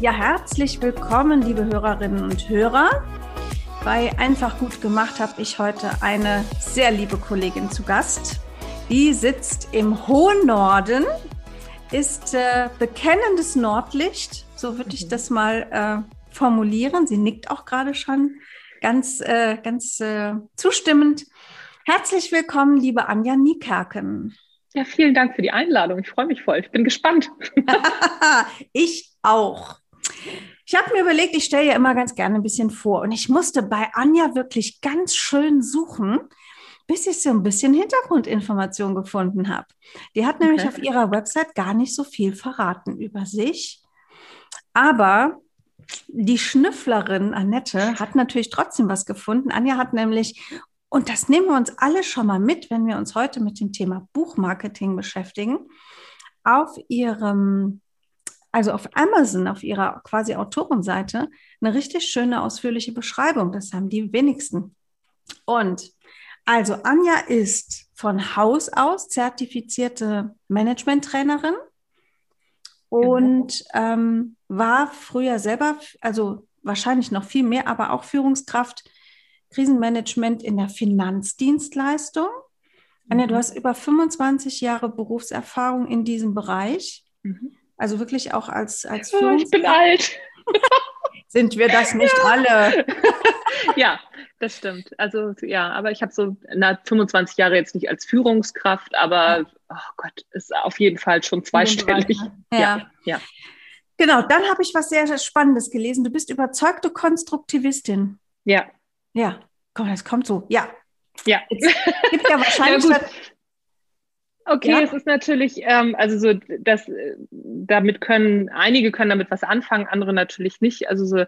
Ja, herzlich willkommen, liebe Hörerinnen und Hörer. Bei Einfach gut gemacht habe ich heute eine sehr liebe Kollegin zu Gast. Die sitzt im hohen Norden, ist äh, bekennendes Nordlicht, so würde ich mhm. das mal äh, formulieren. Sie nickt auch gerade schon ganz, äh, ganz äh, zustimmend. Herzlich willkommen, liebe Anja Niekerken. Ja, vielen Dank für die Einladung. Ich freue mich voll. Ich bin gespannt. ich auch. Ich habe mir überlegt, ich stelle ja immer ganz gerne ein bisschen vor. Und ich musste bei Anja wirklich ganz schön suchen, bis ich so ein bisschen Hintergrundinformation gefunden habe. Die hat nämlich okay. auf ihrer Website gar nicht so viel verraten über sich. Aber die Schnüfflerin Annette hat natürlich trotzdem was gefunden. Anja hat nämlich, und das nehmen wir uns alle schon mal mit, wenn wir uns heute mit dem Thema Buchmarketing beschäftigen, auf ihrem also auf Amazon, auf ihrer quasi Autorenseite, eine richtig schöne, ausführliche Beschreibung. Das haben die wenigsten. Und also Anja ist von Haus aus zertifizierte Management-Trainerin und genau. ähm, war früher selber, also wahrscheinlich noch viel mehr, aber auch Führungskraft, Krisenmanagement in der Finanzdienstleistung. Anja, du mhm. hast über 25 Jahre Berufserfahrung in diesem Bereich. Mhm. Also wirklich auch als, als oh, Ich bin alt. Sind wir das nicht ja. alle? ja, das stimmt. Also ja, aber ich habe so na, 25 Jahre jetzt nicht als Führungskraft, aber oh Gott, ist auf jeden Fall schon zweistellig. Ja. ja, ja. Genau, dann habe ich was sehr, sehr Spannendes gelesen. Du bist überzeugte Konstruktivistin. Ja. Ja, komm, das kommt so. Ja. Ja. Es gibt ja wahrscheinlich ja, Okay, ja. es ist natürlich, ähm, also so, das, äh, damit können, einige können damit was anfangen, andere natürlich nicht. Also so,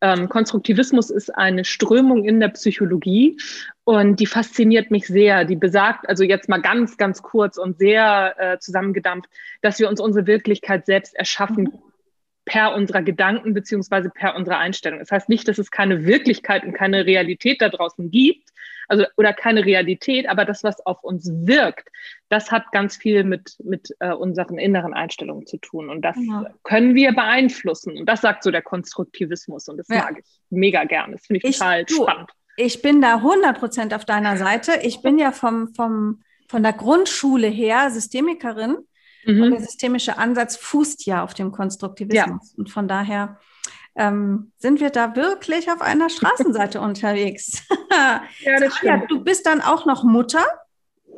ähm, Konstruktivismus ist eine Strömung in der Psychologie und die fasziniert mich sehr. Die besagt, also jetzt mal ganz, ganz kurz und sehr äh, zusammengedampft, dass wir uns unsere Wirklichkeit selbst erschaffen mhm. per unserer Gedanken beziehungsweise per unserer Einstellung. Das heißt nicht, dass es keine Wirklichkeit und keine Realität da draußen gibt, also oder keine Realität, aber das, was auf uns wirkt, das hat ganz viel mit, mit äh, unseren inneren Einstellungen zu tun. Und das ja. können wir beeinflussen. Und das sagt so der Konstruktivismus. Und das ja. mag ich mega gerne. Das finde ich, ich, total du, spannend. Ich bin da 100 Prozent auf deiner Seite. Ich bin ja vom, vom, von der Grundschule her Systemikerin. Mhm. Und der systemische Ansatz fußt ja auf dem Konstruktivismus. Ja. Und von daher ähm, sind wir da wirklich auf einer Straßenseite unterwegs. ja, das stimmt. Ja, du bist dann auch noch Mutter.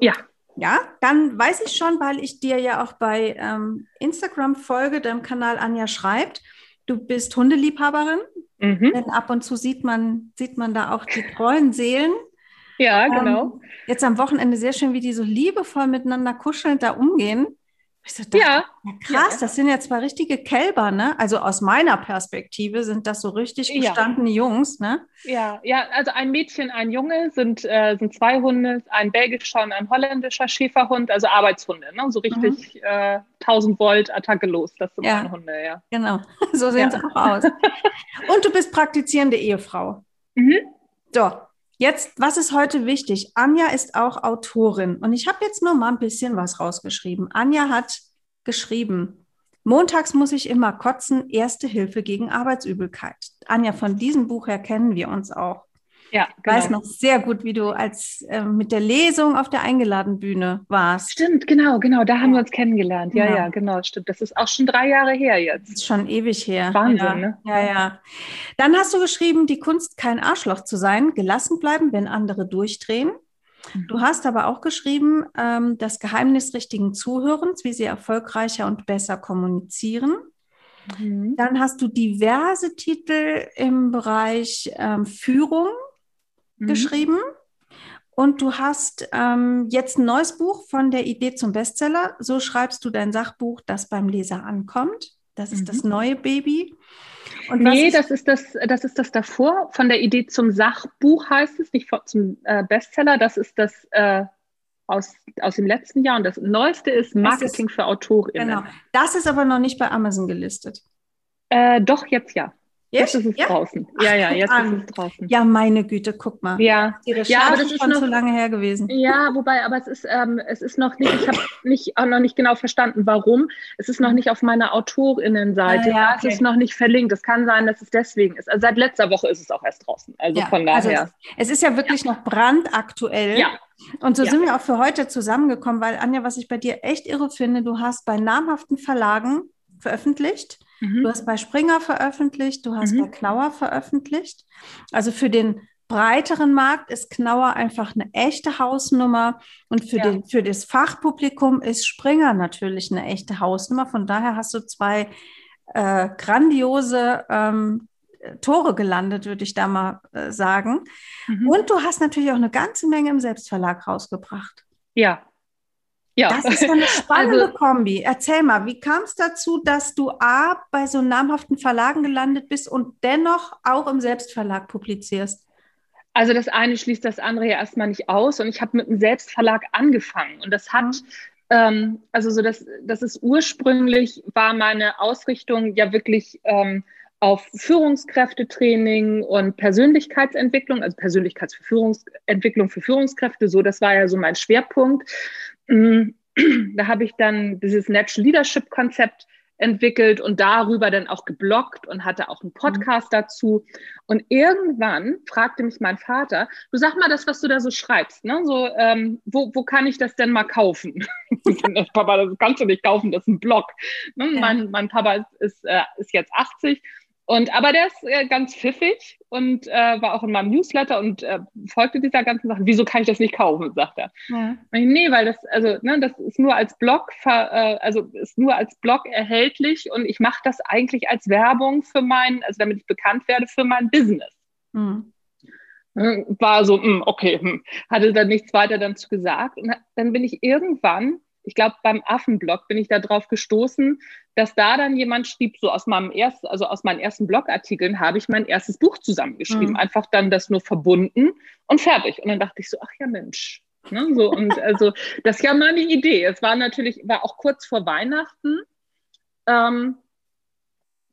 Ja. Ja, dann weiß ich schon, weil ich dir ja auch bei ähm, Instagram folge, deinem Kanal Anja schreibt, du bist Hundeliebhaberin. Mhm. Denn ab und zu sieht man, sieht man da auch die treuen Seelen. Ja, genau. Ähm, jetzt am Wochenende sehr schön, wie die so liebevoll miteinander kuschelnd da umgehen. Ich so dachte, ja. ja. krass, ja. das sind ja zwei richtige Kälber, ne? Also aus meiner Perspektive sind das so richtig gestandene ja. Jungs, ne? Ja, ja, also ein Mädchen, ein Junge sind, äh, sind zwei Hunde, ein belgischer und ein holländischer Schäferhund, also Arbeitshunde, ne? So richtig mhm. äh, 1000 Volt Attacke los, das sind meine Hunde, ja. Genau, so sehen sie auch aus. und du bist praktizierende Ehefrau. Mhm. So, Jetzt, was ist heute wichtig? Anja ist auch Autorin und ich habe jetzt nur mal ein bisschen was rausgeschrieben. Anja hat geschrieben, montags muss ich immer kotzen, erste Hilfe gegen Arbeitsübelkeit. Anja, von diesem Buch her kennen wir uns auch. Ja, genau. Ich weiß noch sehr gut, wie du als äh, mit der Lesung auf der Eingeladenbühne warst. Stimmt, genau, genau, da haben wir uns kennengelernt. Ja, genau. ja, genau, stimmt. Das ist auch schon drei Jahre her jetzt. Das ist schon ewig her. Wahnsinn, ja. ne? Ja, ja. Dann hast du geschrieben, die Kunst, kein Arschloch zu sein, gelassen bleiben, wenn andere durchdrehen. Du mhm. hast aber auch geschrieben, ähm, das Geheimnis richtigen Zuhörens, wie sie erfolgreicher und besser kommunizieren. Mhm. Dann hast du diverse Titel im Bereich ähm, Führung mhm. geschrieben. Und du hast ähm, jetzt ein neues Buch von der Idee zum Bestseller. So schreibst du dein Sachbuch, das beim Leser ankommt. Das ist mhm. das neue Baby. Und nee, das ist das, das ist das davor. Von der Idee zum Sachbuch heißt es, nicht zum äh, Bestseller. Das ist das äh, aus, aus dem letzten Jahr. Und das neueste ist Marketing ist, für AutorInnen. Genau. Das ist aber noch nicht bei Amazon gelistet. Äh, doch, jetzt ja. Jetzt, ist es ja? draußen. Ja, ja, jetzt ist es draußen. Ja, meine Güte, guck mal. Ja, Recherche ja, aber das ist schon noch, zu lange her gewesen. Ja, wobei, aber es ist, ähm, es ist noch nicht, ich habe nicht, auch noch nicht genau verstanden, warum. Es ist noch nicht auf meiner Autorinnenseite. Ah, ja, okay. Es ist noch nicht verlinkt. Es kann sein, dass es deswegen ist. Also seit letzter Woche ist es auch erst draußen. Also ja, von daher. Also es, es, ist ja wirklich noch brandaktuell. Ja. Und so sind wir auch für heute zusammengekommen, weil Anja, was ich bei dir echt irre finde, du hast bei namhaften Verlagen veröffentlicht Mhm. Du hast bei Springer veröffentlicht, du hast mhm. bei Knauer veröffentlicht. Also für den breiteren Markt ist Knauer einfach eine echte Hausnummer und für, ja. den, für das Fachpublikum ist Springer natürlich eine echte Hausnummer. Von daher hast du zwei äh, grandiose ähm, Tore gelandet, würde ich da mal äh, sagen. Mhm. Und du hast natürlich auch eine ganze Menge im Selbstverlag rausgebracht. Ja, ja. Das ist eine spannende also, Kombi. Erzähl mal, wie kam es dazu, dass du A, bei so namhaften Verlagen gelandet bist und dennoch auch im Selbstverlag publizierst? Also das eine schließt das andere ja erstmal nicht aus und ich habe mit einem Selbstverlag angefangen und das hat, mhm. ähm, also so das, das ist ursprünglich, war meine Ausrichtung ja wirklich ähm, auf Führungskräftetraining und Persönlichkeitsentwicklung, also Persönlichkeitsentwicklung für Führungskräfte, so das war ja so mein Schwerpunkt. Mm, da habe ich dann dieses Natural Leadership Konzept entwickelt und darüber dann auch geblockt und hatte auch einen Podcast mhm. dazu. Und irgendwann fragte mich mein Vater, du sag mal das, was du da so schreibst, ne? So, ähm, wo, wo kann ich das denn mal kaufen? Papa, das kannst du nicht kaufen, das ist ein Blog. Ne? Ja. Mein, mein Papa ist, ist, äh, ist jetzt 80 und aber der ist äh, ganz pfiffig und äh, war auch in meinem Newsletter und äh, folgte dieser ganzen Sache. Wieso kann ich das nicht kaufen? sagt er. Ja. Ich, nee, weil das also ne, das ist nur als Blog ver, äh, also ist nur als Blog erhältlich und ich mache das eigentlich als Werbung für mein, also damit ich bekannt werde für mein Business. Mhm. War so, mh, hm, okay, mh. Hm. hatte dann nichts weiter dazu gesagt und dann bin ich irgendwann ich glaube, beim Affenblog bin ich da drauf gestoßen, dass da dann jemand schrieb, so aus meinem ersten, also aus meinen ersten Blogartikeln habe ich mein erstes Buch zusammengeschrieben. Mhm. Einfach dann das nur verbunden und fertig. Und dann dachte ich so, ach ja, Mensch. Ne, so, und also, das ist ja mal eine Idee. Es war natürlich, war auch kurz vor Weihnachten. Ähm,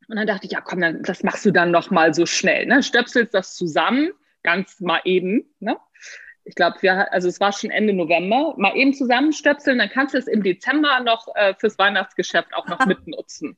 und dann dachte ich, ja, komm, dann, das machst du dann noch mal so schnell. Ne? Stöpselst das zusammen, ganz mal eben. Ne? Ich glaube, wir, also es war schon Ende November, mal eben zusammenstöpseln, dann kannst du es im Dezember noch äh, fürs Weihnachtsgeschäft auch noch mitnutzen.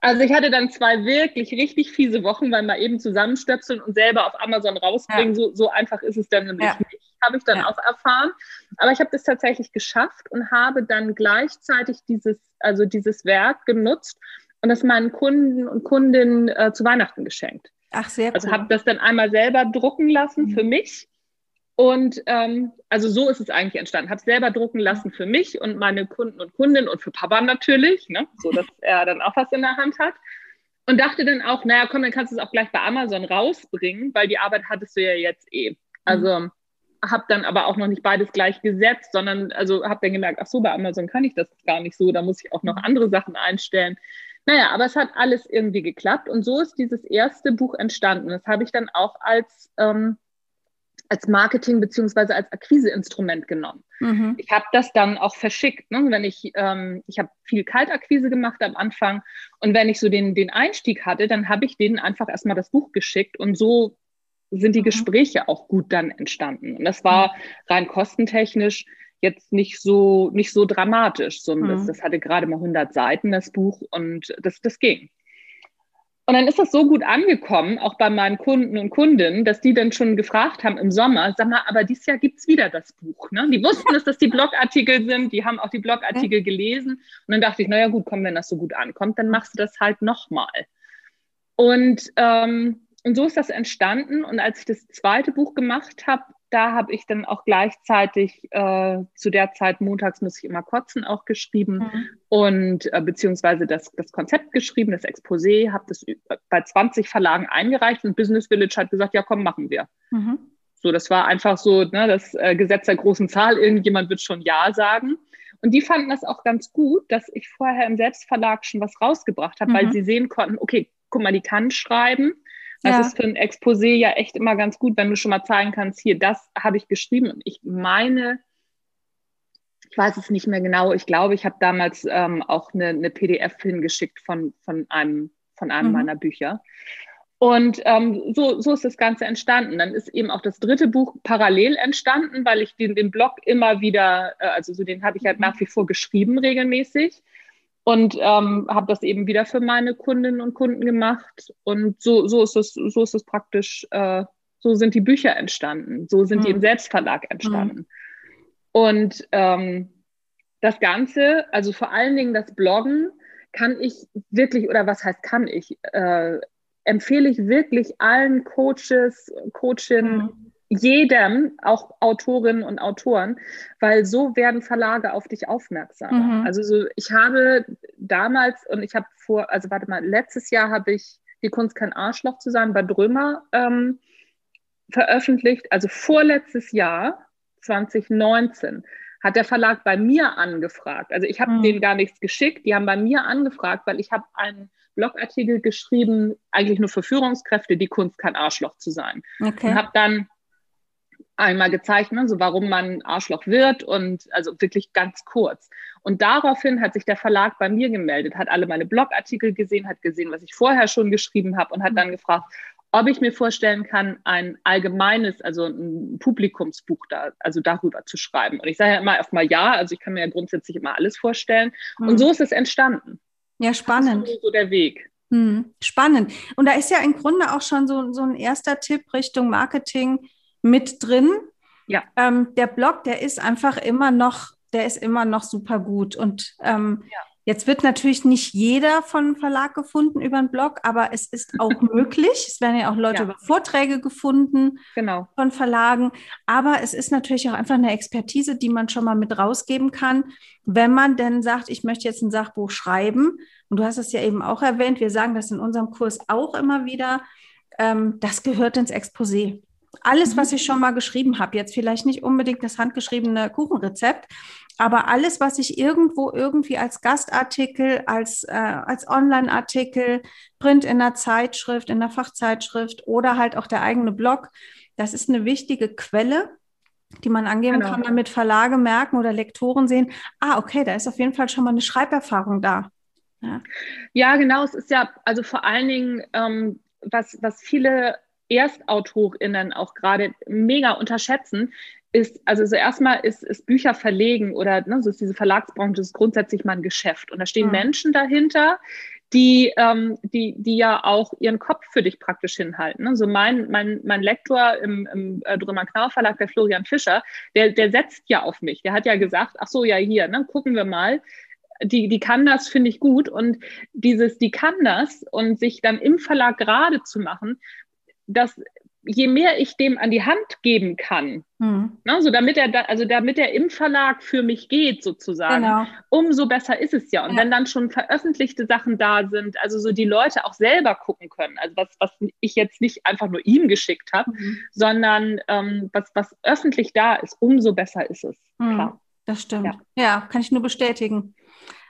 Also ich hatte dann zwei wirklich richtig fiese Wochen, weil mal eben zusammenstöpseln und selber auf Amazon rausbringen, ja. so, so einfach ist es dann nämlich ja. nicht, habe ich dann ja. auch erfahren. Aber ich habe das tatsächlich geschafft und habe dann gleichzeitig dieses, also dieses Werk genutzt und das meinen Kunden und Kundinnen äh, zu Weihnachten geschenkt. Ach, sehr also cool. Also habe das dann einmal selber drucken lassen mhm. für mich und ähm, also so ist es eigentlich entstanden. Habe selber drucken lassen für mich und meine Kunden und Kundinnen und für Papa natürlich, ne? so dass er dann auch was in der Hand hat. Und dachte dann auch, naja, komm, dann kannst du es auch gleich bei Amazon rausbringen, weil die Arbeit hattest du ja jetzt eh. Also mhm. habe dann aber auch noch nicht beides gleich gesetzt, sondern also habe dann gemerkt, ach so, bei Amazon kann ich das gar nicht so, da muss ich auch noch andere Sachen einstellen. Naja, aber es hat alles irgendwie geklappt und so ist dieses erste Buch entstanden. Das habe ich dann auch als ähm, als Marketing beziehungsweise als Akquiseinstrument genommen. Mhm. Ich habe das dann auch verschickt. Ne? Wenn ich, ähm, ich habe viel Kaltakquise gemacht am Anfang und wenn ich so den, den Einstieg hatte, dann habe ich denen einfach erstmal das Buch geschickt und so sind die mhm. Gespräche auch gut dann entstanden. Und das war mhm. rein kostentechnisch jetzt nicht so, nicht so dramatisch. So, mhm. das, das hatte gerade mal 100 Seiten, das Buch, und das, das ging. Und dann ist das so gut angekommen, auch bei meinen Kunden und Kundinnen, dass die dann schon gefragt haben im Sommer, sag mal, aber dieses Jahr gibt's wieder das Buch. Ne? Die wussten, dass das die Blogartikel sind, die haben auch die Blogartikel gelesen. Und dann dachte ich, naja gut, komm, wenn das so gut ankommt, dann machst du das halt nochmal. Und, ähm, und so ist das entstanden. Und als ich das zweite Buch gemacht habe, da habe ich dann auch gleichzeitig äh, zu der Zeit montags muss ich immer kotzen auch geschrieben mhm. und äh, beziehungsweise das, das Konzept geschrieben, das Exposé, habe das bei 20 Verlagen eingereicht und Business Village hat gesagt, ja komm, machen wir. Mhm. So, das war einfach so ne, das äh, Gesetz der großen Zahl, irgendjemand wird schon Ja sagen. Und die fanden das auch ganz gut, dass ich vorher im Selbstverlag schon was rausgebracht habe, mhm. weil sie sehen konnten, okay, guck mal, die kann schreiben. Das ja. ist für ein Exposé ja echt immer ganz gut, wenn du schon mal zeigen kannst, hier, das habe ich geschrieben. Und ich meine, ich weiß es nicht mehr genau, ich glaube, ich habe damals ähm, auch eine, eine, PDF hingeschickt von, von einem, von einem mhm. meiner Bücher. Und ähm, so, so ist das Ganze entstanden. Dann ist eben auch das dritte Buch parallel entstanden, weil ich den, den Blog immer wieder, äh, also so den habe ich halt nach wie vor geschrieben regelmäßig und ähm, habe das eben wieder für meine Kundinnen und Kunden gemacht. Und so, so ist es, so ist es praktisch, äh, so sind die Bücher entstanden, so sind mhm. die im Selbstverlag entstanden. Mhm. Und ähm, das Ganze, also vor allen Dingen das Bloggen, kann ich wirklich, oder was heißt kann ich, äh, empfehle ich wirklich allen Coaches, Coachinnen, mhm. Jedem, auch Autorinnen und Autoren, weil so werden Verlage auf dich aufmerksam. Mhm. Also so, ich habe damals und ich habe vor, also warte mal, letztes Jahr habe ich die Kunst kein Arschloch zu sein bei Drömer ähm, veröffentlicht. Also vorletztes Jahr, 2019, hat der Verlag bei mir angefragt. Also ich habe mhm. denen gar nichts geschickt, die haben bei mir angefragt, weil ich habe einen Blogartikel geschrieben, eigentlich nur für Führungskräfte, die Kunst kein Arschloch zu sein. Okay. Und habe dann einmal gezeigt, ne, so warum man Arschloch wird und also wirklich ganz kurz. Und daraufhin hat sich der Verlag bei mir gemeldet, hat alle meine Blogartikel gesehen, hat gesehen, was ich vorher schon geschrieben habe und hat dann gefragt, ob ich mir vorstellen kann, ein allgemeines, also ein Publikumsbuch da, also darüber zu schreiben. Und ich sage ja immer erstmal ja, also ich kann mir ja grundsätzlich immer alles vorstellen. Mhm. Und so ist es entstanden. Ja, spannend. So der Weg. Hm, spannend. Und da ist ja im Grunde auch schon so, so ein erster Tipp Richtung Marketing mit drin. Ja. Ähm, der Blog, der ist einfach immer noch, der ist immer noch super gut. Und ähm, ja. Jetzt wird natürlich nicht jeder von Verlag gefunden über einen Blog, aber es ist auch möglich. Es werden ja auch Leute ja. über Vorträge gefunden genau. von Verlagen. Aber es ist natürlich auch einfach eine Expertise, die man schon mal mit rausgeben kann, wenn man denn sagt, ich möchte jetzt ein Sachbuch schreiben. Und du hast es ja eben auch erwähnt, wir sagen das in unserem Kurs auch immer wieder. Ähm, das gehört ins Exposé. Alles, was mhm. ich schon mal geschrieben habe, jetzt vielleicht nicht unbedingt das handgeschriebene Kuchenrezept, aber alles, was ich irgendwo irgendwie als Gastartikel, als, äh, als Online-Artikel, Print in der Zeitschrift, in der Fachzeitschrift oder halt auch der eigene Blog, das ist eine wichtige Quelle, die man angeben genau. kann, damit Verlage merken oder Lektoren sehen, ah, okay, da ist auf jeden Fall schon mal eine Schreiberfahrung da. Ja, ja genau. Es ist ja, also vor allen Dingen, ähm, was, was viele ErstautorInnen auch gerade mega unterschätzen, ist, also so erstmal ist, ist Bücher verlegen oder ne, so ist diese Verlagsbranche ist grundsätzlich mal ein Geschäft. Und da stehen mhm. Menschen dahinter, die, ähm, die, die ja auch ihren Kopf für dich praktisch hinhalten. Also mein, mein, mein Lektor im, im äh, Drömer Knauer Verlag, der Florian Fischer, der, der setzt ja auf mich. Der hat ja gesagt, ach so, ja, hier, ne, gucken wir mal. Die, die kann das, finde ich gut. Und dieses, die kann das und sich dann im Verlag gerade zu machen, das je mehr ich dem an die Hand geben kann, hm. ne, so damit er da, also damit er im Verlag für mich geht sozusagen, genau. umso besser ist es ja. Und ja. wenn dann schon veröffentlichte Sachen da sind, also so die Leute auch selber gucken können, also was, was ich jetzt nicht einfach nur ihm geschickt habe, mhm. sondern ähm, was, was öffentlich da ist, umso besser ist es. Mhm. Klar. Das stimmt. Ja. ja, kann ich nur bestätigen.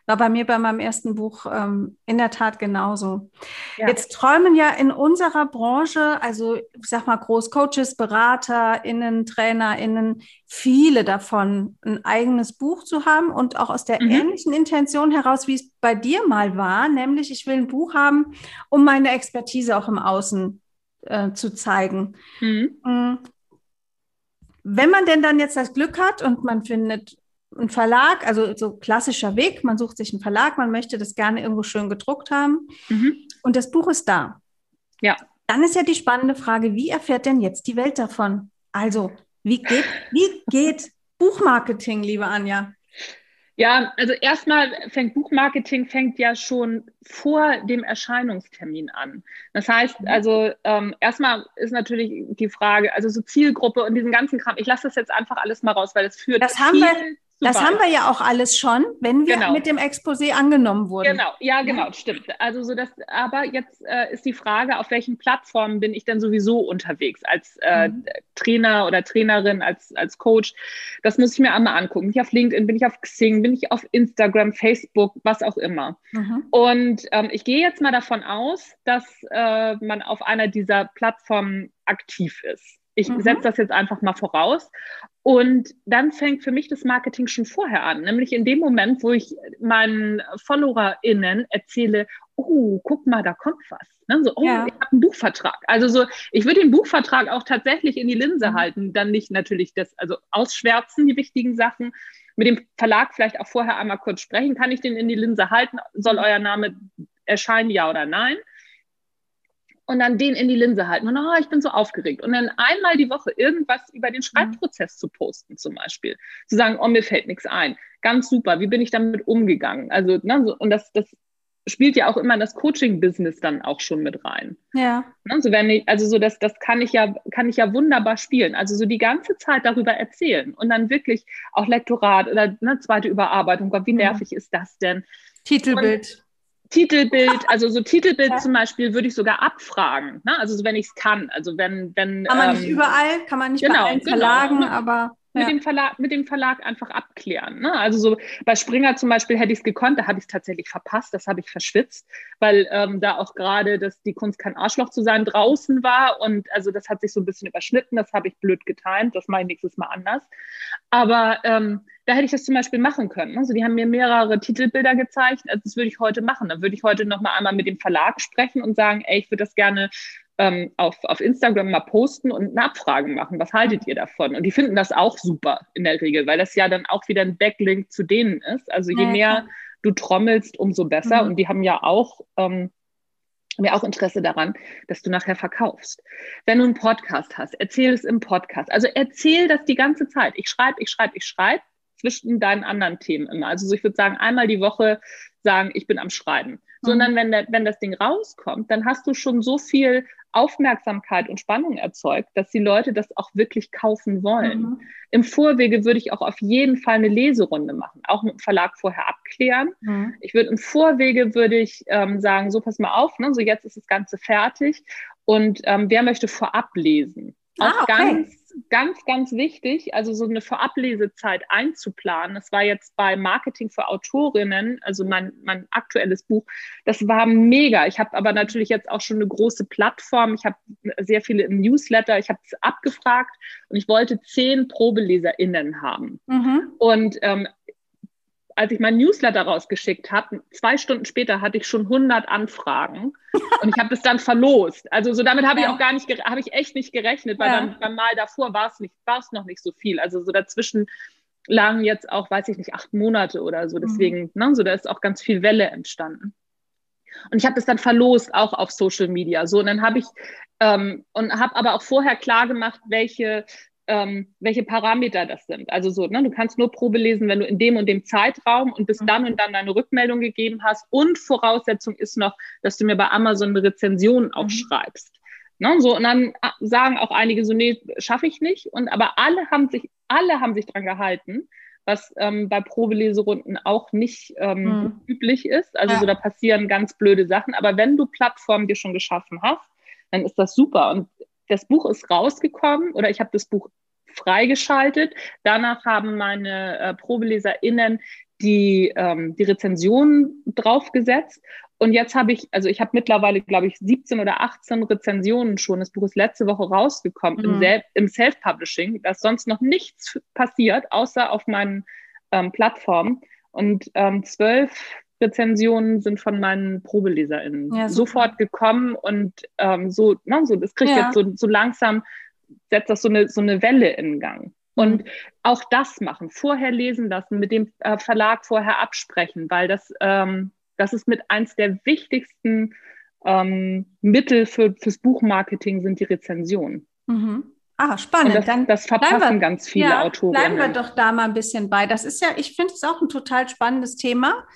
War bei mir bei meinem ersten Buch ähm, in der Tat genauso. Ja. Jetzt träumen ja in unserer Branche, also ich sag mal Großcoaches, BeraterInnen, TrainerInnen, viele davon, ein eigenes Buch zu haben und auch aus der mhm. ähnlichen Intention heraus, wie es bei dir mal war, nämlich ich will ein Buch haben, um meine Expertise auch im Außen äh, zu zeigen. Mhm. Mm. Wenn man denn dann jetzt das Glück hat und man findet ein Verlag, also so klassischer Weg, man sucht sich einen Verlag, man möchte das gerne irgendwo schön gedruckt haben mhm. und das Buch ist da. Ja. Dann ist ja die spannende Frage, wie erfährt denn jetzt die Welt davon? Also, wie geht, wie geht Buchmarketing, liebe Anja? Ja, also erstmal fängt Buchmarketing fängt ja schon vor dem Erscheinungstermin an. Das heißt, mhm. also ähm, erstmal ist natürlich die Frage, also so Zielgruppe und diesen ganzen Kram. Ich lasse das jetzt einfach alles mal raus, weil es führt das haben wir Das haben wir ja auch alles schon, wenn wir genau. mit dem Exposé angenommen wurden. Genau, ja, genau, stimmt. Also so das, aber jetzt äh, ist die Frage, auf welchen Plattformen bin ich denn sowieso unterwegs als äh, mhm. Trainer oder Trainerin, als, als Coach. Das muss ich mir einmal angucken. Bin ich auf LinkedIn, bin ich auf Xing, bin ich auf Instagram, Facebook, was auch immer. Mhm. Und ähm, ich gehe jetzt mal davon aus, dass äh, man auf einer dieser Plattformen aktiv ist. Ich mhm. setze das jetzt einfach mal voraus. Und dann fängt für mich das Marketing schon vorher an, nämlich in dem Moment, wo ich meinen FollowerInnen erzähle, oh, guck mal, da kommt was. Ne? So, oh, ja. ich habe einen Buchvertrag. Also so, ich würde den Buchvertrag auch tatsächlich in die Linse mhm. halten, dann nicht natürlich das, also ausschwärzen, die wichtigen Sachen. Mit dem Verlag vielleicht auch vorher einmal kurz sprechen. Kann ich den in die Linse halten? Soll mhm. euer Name erscheinen, ja oder nein? Und dann den in die Linse halten und oh, ich bin so aufgeregt und dann einmal die Woche irgendwas über den Schreibprozess mhm. zu posten zum Beispiel, zu sagen, oh, mir fällt nichts ein, ganz super, wie bin ich damit umgegangen? Also, ne, so, und das, das spielt ja auch immer das Coaching-Business dann auch schon mit rein. Ja. Ne, so wenn ich, also so das, das kann ich ja, kann ich ja wunderbar spielen. Also so die ganze Zeit darüber erzählen und dann wirklich auch Lektorat oder eine zweite Überarbeitung. Gott, wie mhm. nervig ja. ist das denn? Titelbild. Titelbild, also so Titelbild ja. zum Beispiel würde ich sogar abfragen, ne? also so, wenn ich es kann. Also wenn, wenn kann man ähm, nicht überall, kann man nicht genau, bei allen genau. Verlagen, genau. aber ja. mit dem Verlag, mit dem Verlag einfach abklären. Ne? Also so bei Springer zum Beispiel hätte ich es gekonnt, da habe ich es tatsächlich verpasst, das habe ich verschwitzt, weil ähm, da auch gerade dass die Kunst kein Arschloch zu sein draußen war und also das hat sich so ein bisschen überschnitten, das habe ich blöd getimt, das mache ich nächstes Mal anders. Aber ähm, da hätte ich das zum Beispiel machen können. Also die haben mir mehrere Titelbilder gezeigt. Also das würde ich heute machen. Dann würde ich heute noch mal einmal mit dem Verlag sprechen und sagen, ey, ich würde das gerne ähm, auf, auf Instagram mal posten und Nachfragen machen. Was haltet ihr davon? Und die finden das auch super in der Regel, weil das ja dann auch wieder ein Backlink zu denen ist. Also je ja, mehr du trommelst, umso besser. Mhm. Und die haben ja auch ähm, haben ja auch Interesse daran, dass du nachher verkaufst. Wenn du einen Podcast hast, erzähl es im Podcast. Also erzähl das die ganze Zeit. Ich schreibe, ich schreibe, ich schreibe zwischen deinen anderen Themen immer. Also so, ich würde sagen, einmal die Woche sagen, ich bin am Schreiben. Sondern mhm. wenn, der, wenn das Ding rauskommt, dann hast du schon so viel Aufmerksamkeit und Spannung erzeugt, dass die Leute das auch wirklich kaufen wollen. Mhm. Im Vorwege würde ich auch auf jeden Fall eine Leserunde machen, auch mit dem Verlag vorher abklären. Mhm. Ich würde im Vorwege würde ich ähm, sagen, so pass mal auf, ne, so jetzt ist das Ganze fertig und ähm, wer möchte vorab lesen? Auch ah, okay. ganz ganz, ganz wichtig, also so eine Vorablesezeit einzuplanen. Das war jetzt bei Marketing für Autorinnen, also mein, mein aktuelles Buch, das war mega. Ich habe aber natürlich jetzt auch schon eine große Plattform. Ich habe sehr viele im Newsletter. Ich habe es abgefragt und ich wollte zehn ProbeleserInnen haben. Mhm. Und ähm, als ich mein Newsletter rausgeschickt habe, zwei Stunden später hatte ich schon 100 Anfragen und ich habe das dann verlost. Also so damit habe ich auch gar nicht, habe ich echt nicht gerechnet, weil ja. dann beim Mal davor war es nicht, war es noch nicht so viel. Also so dazwischen lagen jetzt auch, weiß ich nicht, acht Monate oder so. Deswegen, mhm. ne, so da ist auch ganz viel Welle entstanden. Und ich habe das dann verlost, auch auf Social Media. So, und dann habe ich ähm, und habe aber auch vorher klar gemacht, welche ähm, welche Parameter das sind. Also so, ne, du kannst nur Probe lesen, wenn du in dem und dem Zeitraum und bis mhm. dann und dann deine Rückmeldung gegeben hast. Und Voraussetzung ist noch, dass du mir bei Amazon eine Rezension auch mhm. schreibst. Ne, so, und dann äh, sagen auch einige so, nee, schaffe ich nicht. Und aber alle haben sich, alle haben sich dran gehalten, was ähm, bei Probeleserunden auch nicht ähm, mhm. üblich ist. Also ja. so, da passieren ganz blöde Sachen. Aber wenn du Plattformen dir schon geschaffen hast, dann ist das super. Und das Buch ist rausgekommen oder ich habe das Buch freigeschaltet. Danach haben meine äh, ProbeleserInnen die, ähm, die Rezensionen draufgesetzt. Und jetzt habe ich, also ich habe mittlerweile, glaube ich, 17 oder 18 Rezensionen schon. Das Buch ist letzte Woche rausgekommen mhm. im, im Self-Publishing. Da ist sonst noch nichts passiert, außer auf meinen ähm, Plattformen. Und ähm, zwölf Rezensionen sind von meinen ProbeleserInnen ja, sofort gekommen und ähm, so, na, so, das kriegt ja. jetzt so, so langsam, setzt das so eine, so eine Welle in Gang. Und mhm. auch das machen, vorher lesen lassen, mit dem äh, Verlag vorher absprechen, weil das, ähm, das ist mit eins der wichtigsten ähm, Mittel für, fürs Buchmarketing sind die Rezensionen. Mhm. Ah, spannend. Und das, Dann das verpassen wir, ganz viele ja, Autoren. Bleiben wir doch da mal ein bisschen bei. Das ist ja, ich finde es auch ein total spannendes Thema.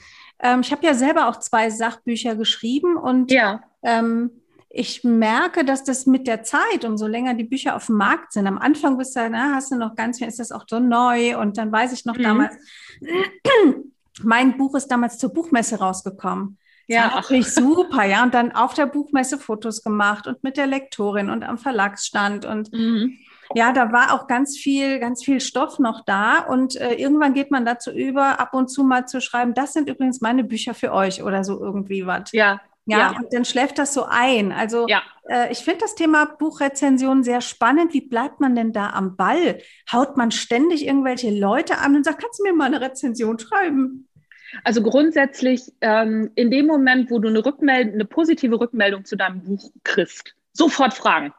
Ähm, ich habe ja selber auch zwei Sachbücher geschrieben und ja. ähm, ich merke, dass das mit der Zeit, umso länger die Bücher auf dem Markt sind, am Anfang bist du, na, hast du noch ganz viel, ist das auch so neu und dann weiß ich noch mhm. damals, mein Buch ist damals zur Buchmesse rausgekommen. Ja, natürlich super, ja. Und dann auf der Buchmesse Fotos gemacht und mit der Lektorin und am Verlagsstand und mhm. Ja, da war auch ganz viel, ganz viel Stoff noch da. Und äh, irgendwann geht man dazu über, ab und zu mal zu schreiben, das sind übrigens meine Bücher für euch oder so irgendwie was. Ja. Ja, ja. und dann schläft das so ein. Also ja. äh, ich finde das Thema Buchrezension sehr spannend. Wie bleibt man denn da am Ball? Haut man ständig irgendwelche Leute an und sagt, kannst du mir mal eine Rezension schreiben? Also grundsätzlich ähm, in dem Moment, wo du eine Rückmeldung, eine positive Rückmeldung zu deinem Buch kriegst, sofort fragen.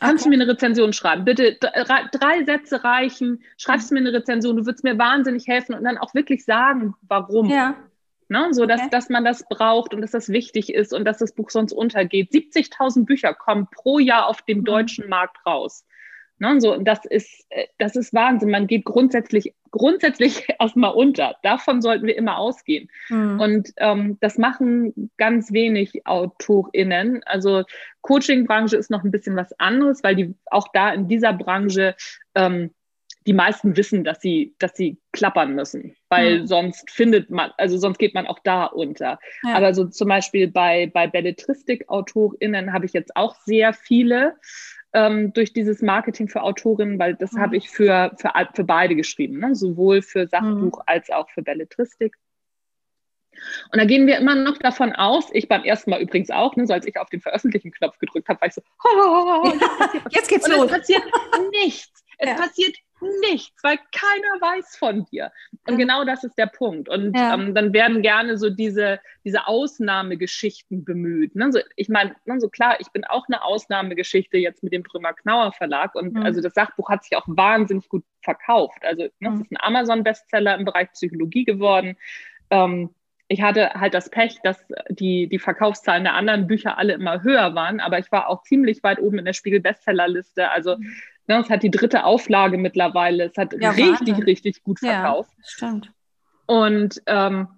Kannst okay. du mir eine Rezension schreiben? Bitte drei Sätze reichen. Schreibst mhm. mir eine Rezension. Du würdest mir wahnsinnig helfen und dann auch wirklich sagen, warum. Ja. Ne? So, dass, okay. dass man das braucht und dass das wichtig ist und dass das Buch sonst untergeht. 70.000 Bücher kommen pro Jahr auf dem mhm. deutschen Markt raus. Ne, so, das ist, äh, das ist Wahnsinn. Man geht grundsätzlich, grundsätzlich erstmal unter. Davon sollten wir immer ausgehen. Mhm. Und ähm, das machen ganz wenig AutorInnen. Also Coaching-Branche ist noch ein bisschen was anderes, weil die auch da in dieser Branche ähm, die meisten wissen, dass sie, dass sie klappern müssen, weil mhm. sonst findet man, also sonst geht man auch da unter. Ja. Aber so zum Beispiel bei, bei Belletristik-AutorInnen habe ich jetzt auch sehr viele, ähm, durch dieses Marketing für Autorinnen, weil das mhm. habe ich für, für, für beide geschrieben, ne? sowohl für Sachbuch mhm. als auch für Belletristik. Und da gehen wir immer noch davon aus, ich beim ersten Mal übrigens auch, ne, so als ich auf den Veröffentlichen-Knopf gedrückt habe, war ich so, oh, jetzt geht's und los. Es passiert nichts. Es ja. passiert nichts, weil keiner weiß von dir. Und genau das ist der Punkt. Und ja. ähm, dann werden gerne so diese, diese Ausnahmegeschichten bemüht. Ne? So, ich meine, ne, so klar, ich bin auch eine Ausnahmegeschichte jetzt mit dem Trümmer Knauer Verlag. Und mhm. also das Sachbuch hat sich auch wahnsinnig gut verkauft. Also ne, mhm. es ist ein Amazon-Bestseller im Bereich Psychologie geworden. Ähm, ich hatte halt das Pech, dass die, die Verkaufszahlen der anderen Bücher alle immer höher waren, aber ich war auch ziemlich weit oben in der Spiegel-Bestsellerliste. Also mhm. Ne, es hat die dritte Auflage mittlerweile. Es hat ja, richtig, Wahnsinn. richtig gut verkauft. Ja, stimmt. Und ähm,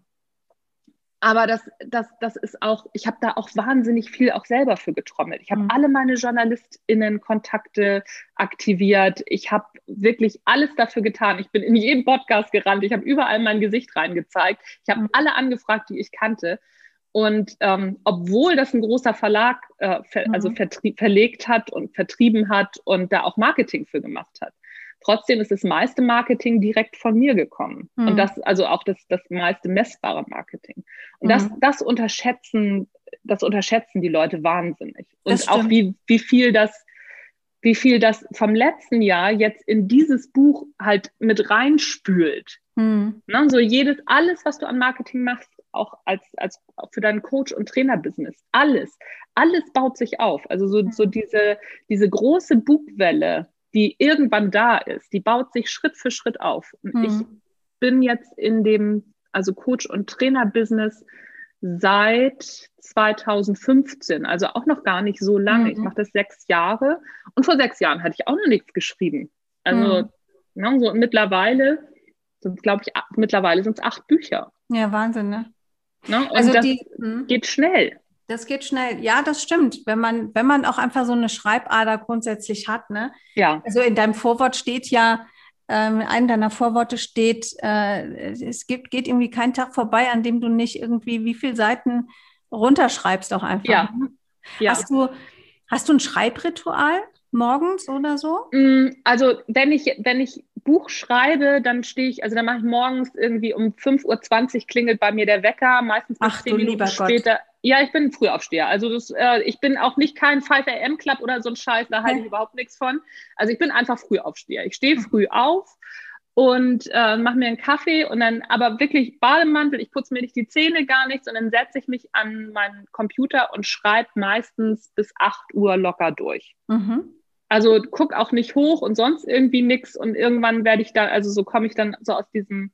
aber das, das, das ist auch, ich habe da auch wahnsinnig viel auch selber für getrommelt. Ich habe mhm. alle meine JournalistInnen-Kontakte aktiviert. Ich habe wirklich alles dafür getan. Ich bin in jedem Podcast gerannt. Ich habe überall mein Gesicht reingezeigt. Ich habe mhm. alle angefragt, die ich kannte. Und ähm, obwohl das ein großer Verlag äh, ver also mhm. also verlegt hat und vertrieben hat und da auch Marketing für gemacht hat, trotzdem ist das meiste Marketing direkt von mir gekommen. Mhm. Und das, also auch das, das meiste messbare Marketing. Und mhm. das, das unterschätzen, das unterschätzen die Leute wahnsinnig. Und auch wie, wie viel das, wie viel das vom letzten Jahr jetzt in dieses Buch halt mit reinspült. Mhm. Ne, so jedes, alles, was du an Marketing machst, auch als, als für dein Coach- und Trainer-Business. Alles, alles baut sich auf. Also so, so diese, diese große Bugwelle, die irgendwann da ist, die baut sich Schritt für Schritt auf. Und mhm. ich bin jetzt in dem, also Coach- und Trainer-Business seit 2015, also auch noch gar nicht so lange. Mhm. Ich mache das sechs Jahre und vor sechs Jahren hatte ich auch noch nichts geschrieben. Also mhm. ne, so mittlerweile sind, glaube ich, mittlerweile sind es acht Bücher. Ja, Wahnsinn, ne? Ne? Und also das die, hm? geht schnell. Das geht schnell. Ja, das stimmt. Wenn man, wenn man auch einfach so eine Schreibader grundsätzlich hat, ne? Ja. Also in deinem Vorwort steht ja, ähm, in einem deiner Vorworte steht, äh, es gibt, geht irgendwie kein Tag vorbei, an dem du nicht irgendwie wie viele Seiten runterschreibst auch einfach. Ja. Ne? ja. Hast du, hast du ein Schreibritual morgens oder so? Mm, also wenn ich, wenn ich Buch schreibe, dann stehe ich, also dann mache ich morgens irgendwie um 5.20 Uhr klingelt bei mir der Wecker, meistens Ach, zehn Minuten später. Gott. Ja, ich bin Frühaufsteher. Also das, äh, ich bin auch nicht kein 5 AM Club oder so ein Scheiß, da halte ich überhaupt nichts von. Also ich bin einfach Frühaufsteher. Ich stehe früh auf und äh, mache mir einen Kaffee und dann aber wirklich Bademantel, ich putze mir nicht die Zähne, gar nichts und dann setze ich mich an meinen Computer und schreibe meistens bis 8 Uhr locker durch. Mhm. Also guck auch nicht hoch und sonst irgendwie nichts. Und irgendwann werde ich dann, also so komme ich dann so aus diesem,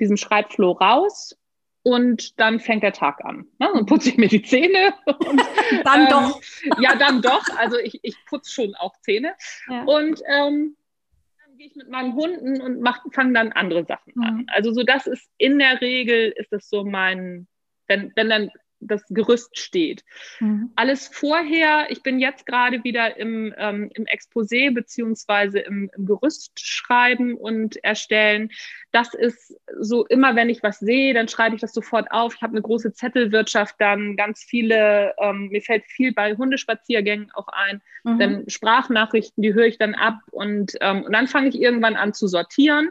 diesem Schreibflow raus und dann fängt der Tag an. Ne? Dann putze ich mir die Zähne. Und, dann ähm, doch. Ja, dann doch. Also ich, ich putze schon auch Zähne. Ja. Und ähm, dann gehe ich mit meinen Hunden und fange dann andere Sachen mhm. an. Also so das ist in der Regel ist das so mein, wenn, wenn dann das Gerüst steht. Mhm. Alles vorher, ich bin jetzt gerade wieder im, ähm, im Exposé beziehungsweise im, im Gerüst schreiben und erstellen. Das ist so, immer wenn ich was sehe, dann schreibe ich das sofort auf. Ich habe eine große Zettelwirtschaft, dann ganz viele, ähm, mir fällt viel bei Hundespaziergängen auch ein, mhm. dann Sprachnachrichten, die höre ich dann ab und, ähm, und dann fange ich irgendwann an zu sortieren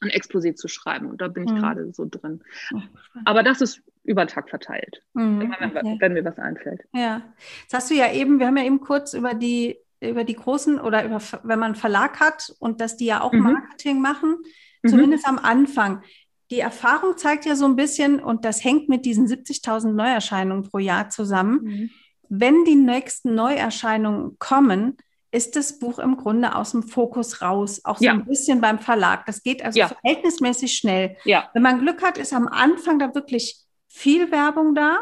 ein Exposé zu schreiben. Und da bin ich mhm. gerade so drin. Oh, Aber das ist über den Tag verteilt, mhm, immer wenn, okay. wenn, mir was einfällt. Ja, jetzt hast du ja eben, wir haben ja eben kurz über die, über die großen oder über, wenn man einen Verlag hat und dass die ja auch mhm. Marketing machen, mhm. zumindest am Anfang. Die Erfahrung zeigt ja so ein bisschen, und das hängt mit diesen 70.000 Neuerscheinungen pro Jahr zusammen. Mhm. Wenn die nächsten Neuerscheinungen kommen, ist das Buch im Grunde aus dem Fokus raus, auch so ja. ein bisschen beim Verlag. Das geht also ja. verhältnismäßig schnell. Ja. Wenn man Glück hat, ist am Anfang da wirklich viel Werbung da.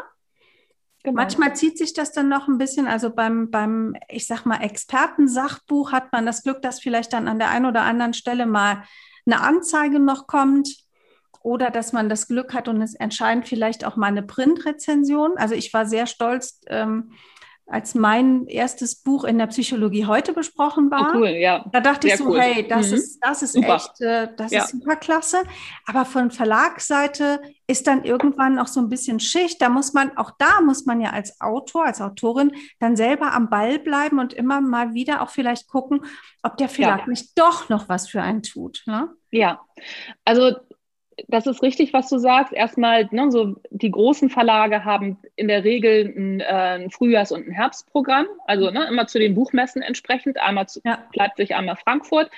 Genau. Manchmal zieht sich das dann noch ein bisschen. Also beim, beim, ich sag mal, Expertensachbuch hat man das Glück, dass vielleicht dann an der einen oder anderen Stelle mal eine Anzeige noch kommt oder dass man das Glück hat und es erscheint vielleicht auch mal eine Printrezension. Also ich war sehr stolz. Ähm, als mein erstes Buch in der Psychologie heute besprochen war. Oh, cool, ja. Da dachte Sehr ich so, cool. hey, das mhm. ist, das ist super. echt, äh, das ja. ist super klasse. Aber von Verlagsseite ist dann irgendwann auch so ein bisschen Schicht. Da muss man, auch da muss man ja als Autor, als Autorin dann selber am Ball bleiben und immer mal wieder auch vielleicht gucken, ob der Verlag ja. nicht doch noch was für einen tut. Ne? Ja, also das ist richtig, was du sagst. Erstmal, ne, so die großen Verlage haben in der Regel ein, äh, ein Frühjahrs- und ein Herbstprogramm, also ne, immer zu den Buchmessen entsprechend, einmal zu ja. Leipzig, einmal Frankfurt,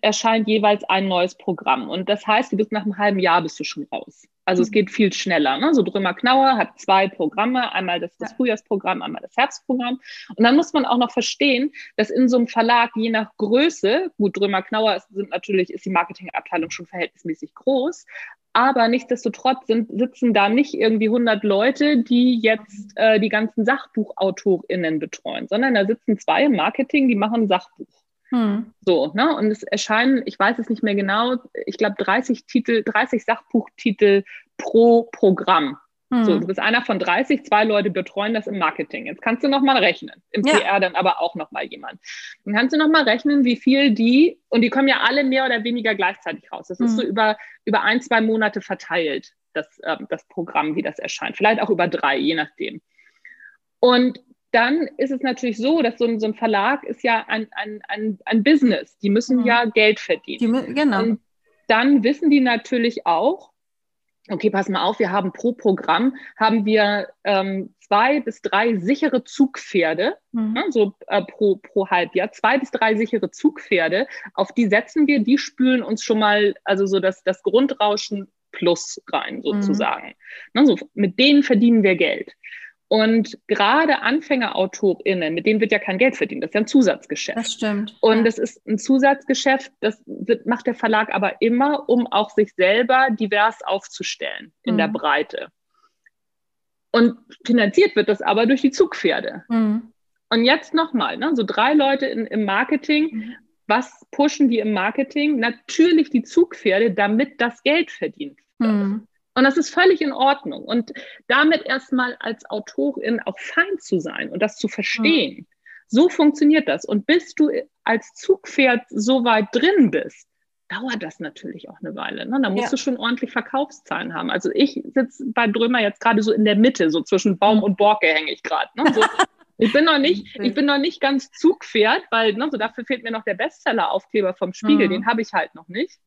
erscheint jeweils ein neues Programm. Und das heißt, du bist nach einem halben Jahr bist du schon raus. Also es geht viel schneller. Ne? So Drömer Knauer hat zwei Programme, einmal das, das Frühjahrsprogramm, einmal das Herbstprogramm. Und dann muss man auch noch verstehen, dass in so einem Verlag je nach Größe, gut, Drömer Knauer ist, sind natürlich, ist die Marketingabteilung schon verhältnismäßig groß, aber nichtsdestotrotz sind, sitzen da nicht irgendwie 100 Leute, die jetzt äh, die ganzen SachbuchautorInnen betreuen, sondern da sitzen zwei im Marketing, die machen Sachbuch. Hm. So, ne? Und es erscheinen, ich weiß es nicht mehr genau, ich glaube 30 Titel, 30 Sachbuchtitel pro Programm. Hm. So, du bist einer von 30, zwei Leute betreuen das im Marketing. Jetzt kannst du nochmal rechnen. Im ja. PR dann aber auch nochmal jemand. Dann kannst du nochmal rechnen, wie viel die, und die kommen ja alle mehr oder weniger gleichzeitig raus. Das hm. ist so über, über ein, zwei Monate verteilt, das, äh, das Programm, wie das erscheint. Vielleicht auch über drei, je nachdem. Und dann ist es natürlich so, dass so ein, so ein Verlag ist ja ein, ein, ein, ein Business. Die müssen mhm. ja Geld verdienen. Die, genau. Und dann wissen die natürlich auch, okay, pass mal auf, wir haben pro Programm, haben wir ähm, zwei bis drei sichere Zugpferde, mhm. ne, so äh, pro, pro Halbjahr, zwei bis drei sichere Zugpferde, auf die setzen wir, die spülen uns schon mal, also so das, das Grundrauschen plus rein mhm. sozusagen. Mhm. Ne, so, mit denen verdienen wir Geld. Und gerade AnfängerautorInnen, mit denen wird ja kein Geld verdient. Das ist ja ein Zusatzgeschäft. Das stimmt. Und es ja. ist ein Zusatzgeschäft, das wird, macht der Verlag aber immer, um auch sich selber divers aufzustellen in mhm. der Breite. Und finanziert wird das aber durch die Zugpferde. Mhm. Und jetzt nochmal, ne, so drei Leute in, im Marketing. Mhm. Was pushen die im Marketing? Natürlich die Zugpferde, damit das Geld verdient wird. Und das ist völlig in Ordnung. Und damit erstmal als Autorin auch fein zu sein und das zu verstehen. Mhm. So funktioniert das. Und bis du als Zugpferd so weit drin bist, dauert das natürlich auch eine Weile. Ne? Da musst ja. du schon ordentlich Verkaufszahlen haben. Also ich sitze bei Drömer jetzt gerade so in der Mitte, so zwischen Baum mhm. und Borke hänge ich gerade. Ne? So, ich bin noch nicht, ich bin noch nicht ganz Zugpferd, weil ne, so dafür fehlt mir noch der Bestseller-Aufkleber vom Spiegel, mhm. den habe ich halt noch nicht.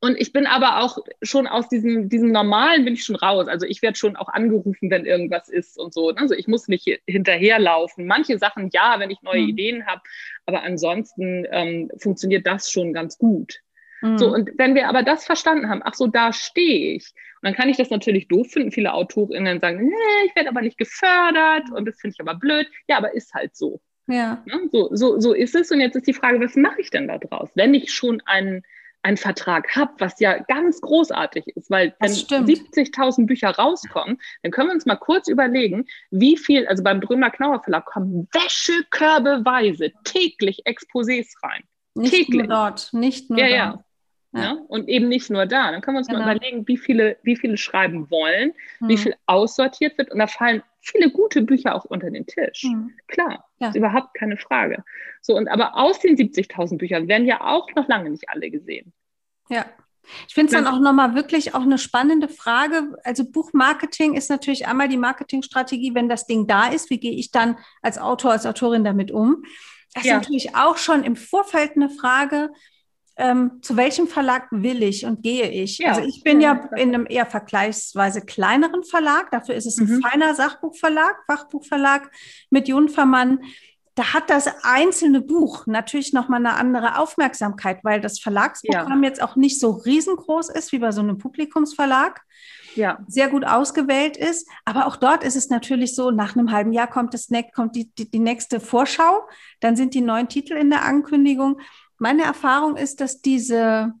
Und ich bin aber auch schon aus diesem, diesem Normalen bin ich schon raus. Also ich werde schon auch angerufen, wenn irgendwas ist und so. Also ich muss nicht hinterherlaufen. Manche Sachen ja, wenn ich neue mhm. Ideen habe, aber ansonsten ähm, funktioniert das schon ganz gut. Mhm. So, und wenn wir aber das verstanden haben, ach so, da stehe ich. Und dann kann ich das natürlich doof finden. Viele AutorInnen sagen, nee, ich werde aber nicht gefördert und das finde ich aber blöd. Ja, aber ist halt so. Ja. Ne? So, so, so ist es. Und jetzt ist die Frage, was mache ich denn da draus? Wenn ich schon einen einen Vertrag habe, was ja ganz großartig ist, weil wenn 70.000 Bücher rauskommen, dann können wir uns mal kurz überlegen, wie viel, also beim Drömer Knauer Verlag kommen Wäschekörbeweise täglich Exposés rein. Nicht täglich. nur dort, nicht nur ja, dort. Ja. Ja. Ne? Und eben nicht nur da. Dann können wir uns genau. mal überlegen, wie viele, wie viele schreiben wollen, mhm. wie viel aussortiert wird. Und da fallen viele gute Bücher auch unter den Tisch. Mhm. Klar, ja. ist überhaupt keine Frage. So, und aber aus den 70.000 Büchern werden ja auch noch lange nicht alle gesehen. Ja. Ich finde es dann auch nochmal wirklich auch eine spannende Frage. Also Buchmarketing ist natürlich einmal die Marketingstrategie, wenn das Ding da ist, wie gehe ich dann als Autor, als Autorin damit um? Das ja. ist natürlich auch schon im Vorfeld eine Frage, ähm, zu welchem Verlag will ich und gehe ich? Ja. Also ich bin ja in einem eher vergleichsweise kleineren Verlag, dafür ist es ein mhm. feiner Sachbuchverlag, Fachbuchverlag mit Junfermann. Da hat das einzelne Buch natürlich nochmal eine andere Aufmerksamkeit, weil das Verlagsprogramm ja. jetzt auch nicht so riesengroß ist wie bei so einem Publikumsverlag. Ja. Sehr gut ausgewählt ist. Aber auch dort ist es natürlich so, nach einem halben Jahr kommt, das, kommt die, die, die nächste Vorschau, dann sind die neuen Titel in der Ankündigung meine Erfahrung ist, dass diese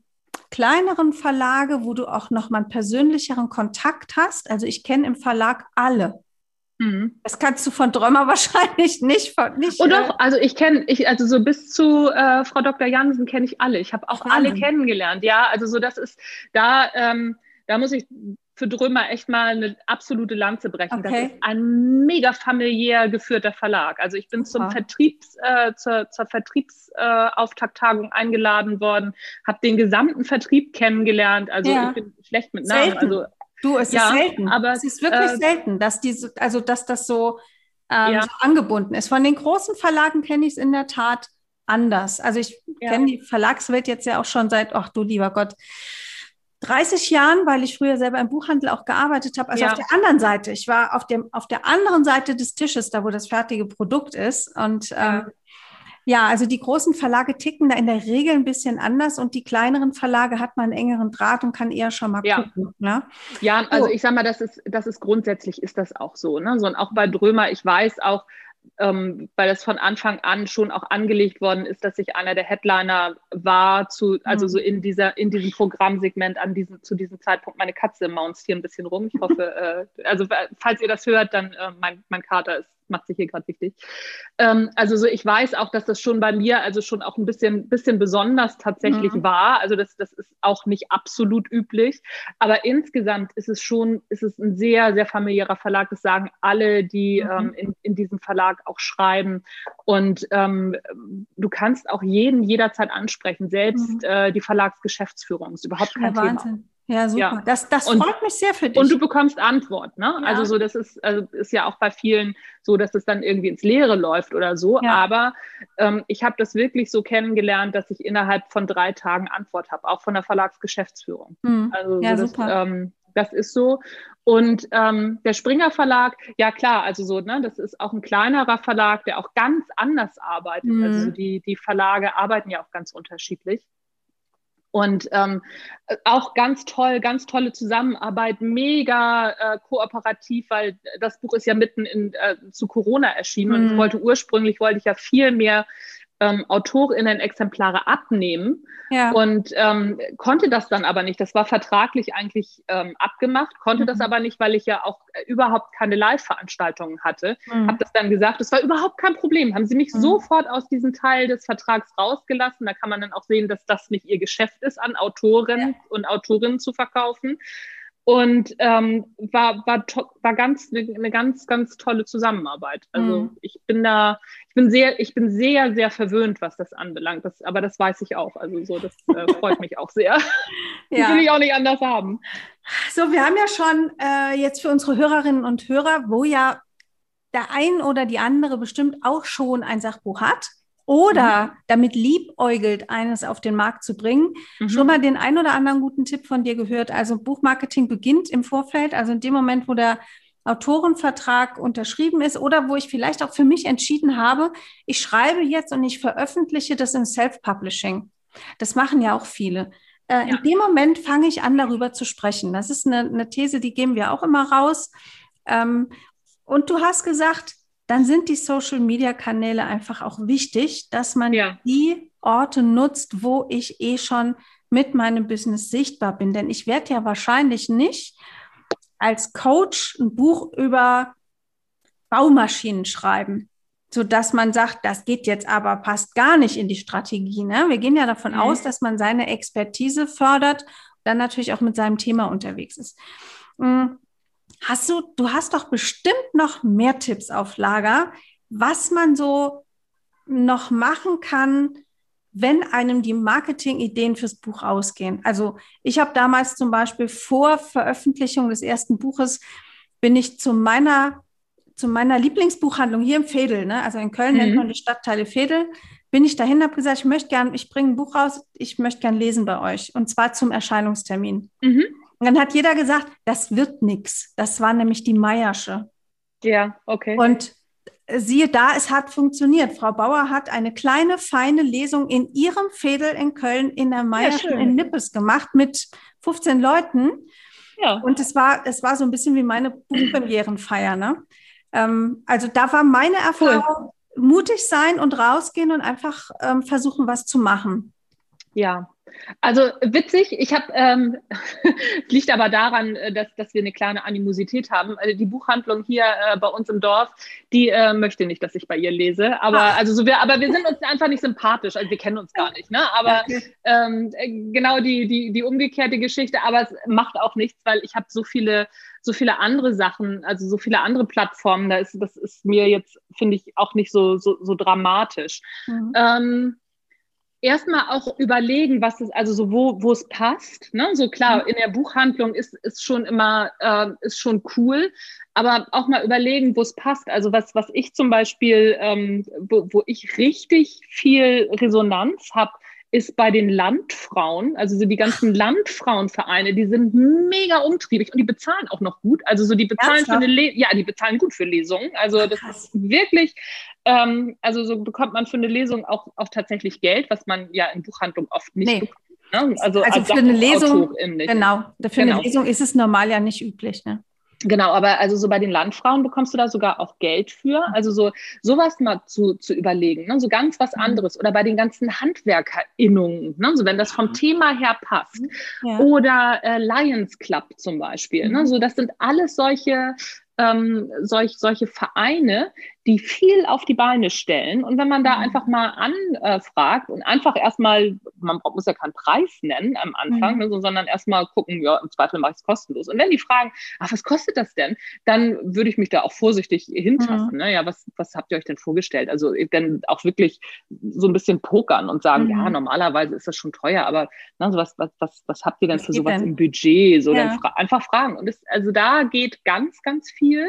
kleineren Verlage, wo du auch noch mal einen persönlicheren Kontakt hast, also ich kenne im Verlag alle. Mhm. Das kannst du von Drömer wahrscheinlich nicht. nicht oh doch, also ich kenne, ich, also so bis zu äh, Frau Dr. Jansen kenne ich alle. Ich habe auch alle kennengelernt, ja. Also so, das ist, da, ähm, da muss ich für Drömer echt mal eine absolute Lanze brechen. Okay. Das ist ein mega familiär geführter Verlag. Also ich bin zum. Vertriebs, äh, zur, zur Vertriebsauftakttagung äh, eingeladen worden, habe den gesamten Vertrieb kennengelernt. Also ja. ich bin schlecht mit Namen. Selten. Also du, es ja, ist selten. Aber es ist wirklich äh, selten, dass diese, also dass das so, ähm, ja. so angebunden ist. Von den großen Verlagen kenne ich es in der Tat anders. Also ich kenne die Verlagswelt jetzt ja auch schon seit, ach du lieber Gott, 30 Jahren, weil ich früher selber im Buchhandel auch gearbeitet habe. Also ja. auf der anderen Seite. Ich war auf dem auf der anderen Seite des Tisches, da wo das fertige Produkt ist. Und ja. Ähm, ja, also die großen Verlage ticken da in der Regel ein bisschen anders und die kleineren Verlage hat man einen engeren Draht und kann eher schon mal ja. gucken. Ne? Ja, also ich sag mal, das ist, das ist grundsätzlich ist das auch so. Ne? so und auch bei Drömer, ich weiß auch, ähm, weil das von Anfang an schon auch angelegt worden ist, dass ich einer der Headliner war, zu, also mhm. so in dieser, in diesem Programmsegment an diesem, zu diesem Zeitpunkt. Meine Katze maunzt hier ein bisschen rum. Ich hoffe, äh, also falls ihr das hört, dann äh, mein, mein Kater ist macht sich hier gerade wichtig. Ähm, also so, ich weiß auch, dass das schon bei mir also schon auch ein bisschen, bisschen besonders tatsächlich mhm. war. Also das, das ist auch nicht absolut üblich. Aber insgesamt ist es schon, ist es ein sehr, sehr familiärer Verlag. Das sagen alle, die mhm. ähm, in, in diesem Verlag auch schreiben. Und ähm, du kannst auch jeden jederzeit ansprechen, selbst mhm. äh, die Verlagsgeschäftsführung. Ist überhaupt kein ja, Thema. Ja, super. Ja. Das, das und, freut mich sehr für dich. Und du bekommst Antwort, ne? Ja. Also so, das ist, also ist ja auch bei vielen so, dass es dann irgendwie ins Leere läuft oder so. Ja. Aber ähm, ich habe das wirklich so kennengelernt, dass ich innerhalb von drei Tagen Antwort habe, auch von der Verlagsgeschäftsführung. Hm. Also ja, so, das, super. Ähm, das ist so. Und ähm, der Springer Verlag, ja klar, also so, ne, das ist auch ein kleinerer Verlag, der auch ganz anders arbeitet. Mhm. Also die, die Verlage arbeiten ja auch ganz unterschiedlich. Und ähm, auch ganz toll, ganz tolle Zusammenarbeit, mega äh, kooperativ, weil das Buch ist ja mitten in, äh, zu Corona erschienen. Mhm. Und wollte ursprünglich, wollte ich ja viel mehr ähm, AutorInnen-Exemplare abnehmen ja. und ähm, konnte das dann aber nicht. Das war vertraglich eigentlich ähm, abgemacht, konnte mhm. das aber nicht, weil ich ja auch äh, überhaupt keine Live-Veranstaltungen hatte. Mhm. Habe das dann gesagt, das war überhaupt kein Problem. Haben sie mich mhm. sofort aus diesem Teil des Vertrags rausgelassen. Da kann man dann auch sehen, dass das nicht ihr Geschäft ist, an Autoren ja. und Autorinnen zu verkaufen. Und ähm, war, war, war ganz eine ganz, ganz tolle Zusammenarbeit. Also mhm. ich bin da, ich bin sehr, ich bin sehr, sehr verwöhnt, was das anbelangt. Das, aber das weiß ich auch. Also so, das äh, freut mich auch sehr. ja. Das will ich auch nicht anders haben. So, wir haben ja schon äh, jetzt für unsere Hörerinnen und Hörer, wo ja der ein oder die andere bestimmt auch schon ein Sachbuch hat oder mhm. damit liebäugelt, eines auf den Markt zu bringen. Mhm. Schon mal den ein oder anderen guten Tipp von dir gehört. Also Buchmarketing beginnt im Vorfeld, also in dem Moment, wo der Autorenvertrag unterschrieben ist oder wo ich vielleicht auch für mich entschieden habe, ich schreibe jetzt und ich veröffentliche das im Self-Publishing. Das machen ja auch viele. Äh, ja. In dem Moment fange ich an, darüber zu sprechen. Das ist eine, eine These, die geben wir auch immer raus. Ähm, und du hast gesagt, dann sind die Social-Media-Kanäle einfach auch wichtig, dass man ja. die Orte nutzt, wo ich eh schon mit meinem Business sichtbar bin. Denn ich werde ja wahrscheinlich nicht als Coach ein Buch über Baumaschinen schreiben. so dass man sagt, das geht jetzt aber, passt gar nicht in die Strategie. Ne? Wir gehen ja davon mhm. aus, dass man seine Expertise fördert, dann natürlich auch mit seinem Thema unterwegs ist. Hm, hast du, du hast doch bestimmt noch mehr Tipps auf Lager, was man so noch machen kann, wenn einem die Marketing-Ideen fürs Buch ausgehen. Also ich habe damals zum Beispiel vor Veröffentlichung des ersten Buches bin ich zu meiner zu meiner Lieblingsbuchhandlung hier im Fedel, ne? also in Köln mhm. nennt man die Stadtteile Fedel, bin ich dahin, habe gesagt, ich möchte gern, ich bringe ein Buch raus, ich möchte gern lesen bei euch und zwar zum Erscheinungstermin. Mhm. Und dann hat jeder gesagt, das wird nichts. Das war nämlich die Meiersche. Ja, okay. Und siehe da, es hat funktioniert. Frau Bauer hat eine kleine, feine Lesung in ihrem Fädel in Köln in der Meiersche ja, in Nippes gemacht mit 15 Leuten. Ja. Und es war, es war so ein bisschen wie meine Buchpremierenfeier, ne? Ähm, also da war meine Erfahrung, cool. mutig sein und rausgehen und einfach ähm, versuchen, was zu machen. Ja, also witzig, ich habe, ähm, liegt aber daran, äh, dass, dass wir eine kleine Animosität haben. Also die Buchhandlung hier äh, bei uns im Dorf, die äh, möchte nicht, dass ich bei ihr lese. Aber Ach. also so wir, aber wir sind uns einfach nicht sympathisch. Also wir kennen uns gar nicht, ne? Aber ähm, äh, genau die, die, die umgekehrte Geschichte, aber es macht auch nichts, weil ich habe so viele, so viele andere Sachen, also so viele andere Plattformen, da ist, das ist mir jetzt, finde ich, auch nicht so, so, so dramatisch. Mhm. Ähm, erstmal auch überlegen, was es, also so wo, wo es passt. Ne? So klar, mhm. in der Buchhandlung ist, ist schon immer, äh, ist schon cool, aber auch mal überlegen, wo es passt. Also was, was ich zum Beispiel, ähm, wo, wo ich richtig viel Resonanz habe, ist bei den Landfrauen, also so die ganzen Landfrauenvereine, die sind mega umtriebig und die bezahlen auch noch gut. Also so die bezahlen Ernsthaft? für eine Le ja, die bezahlen gut für Lesungen. Also das ist wirklich, ähm, also so bekommt man für eine Lesung auch, auch tatsächlich Geld, was man ja in Buchhandlung oft nicht nee. bekommt. Ne? Also, also für eine Lesung, genau, für genau. eine Lesung ist es normal ja nicht üblich. Ne? Genau, aber also so bei den Landfrauen bekommst du da sogar auch Geld für. Also so sowas mal zu, zu überlegen, ne? so ganz was mhm. anderes. Oder bei den ganzen HandwerkerInnungen, ne? so wenn das vom Thema her passt. Ja. Oder äh, Lions Club zum Beispiel. Ne? Mhm. So das sind alles solche ähm, solch, solche Vereine, die viel auf die Beine stellen. Und wenn man da mhm. einfach mal anfragt und einfach erstmal, man muss ja keinen Preis nennen am Anfang, mhm. ne, sondern erstmal gucken, ja, im Zweifel mache ich es kostenlos. Und wenn die fragen, ach, was kostet das denn? Dann würde ich mich da auch vorsichtig hintasten. Mhm. Ne? Ja, was, was habt ihr euch denn vorgestellt? Also dann auch wirklich so ein bisschen pokern und sagen, mhm. ja, normalerweise ist das schon teuer, aber ne, so was, was, was, was habt ihr denn was für sowas denn? im Budget? So ja. fra einfach fragen. Und das, also da geht ganz, ganz viel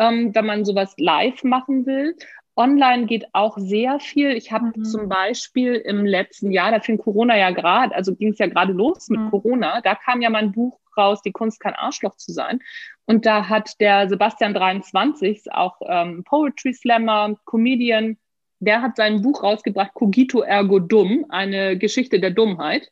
ähm, wenn man sowas live machen will. Online geht auch sehr viel. Ich habe mhm. zum Beispiel im letzten Jahr, da fing Corona ja gerade, also ging es ja gerade los mit mhm. Corona, da kam ja mein Buch raus, Die Kunst kein Arschloch zu sein. Und da hat der Sebastian 23, auch ähm, Poetry Slammer, Comedian, der hat sein Buch rausgebracht, Cogito Ergo Dumm, eine Geschichte der Dummheit.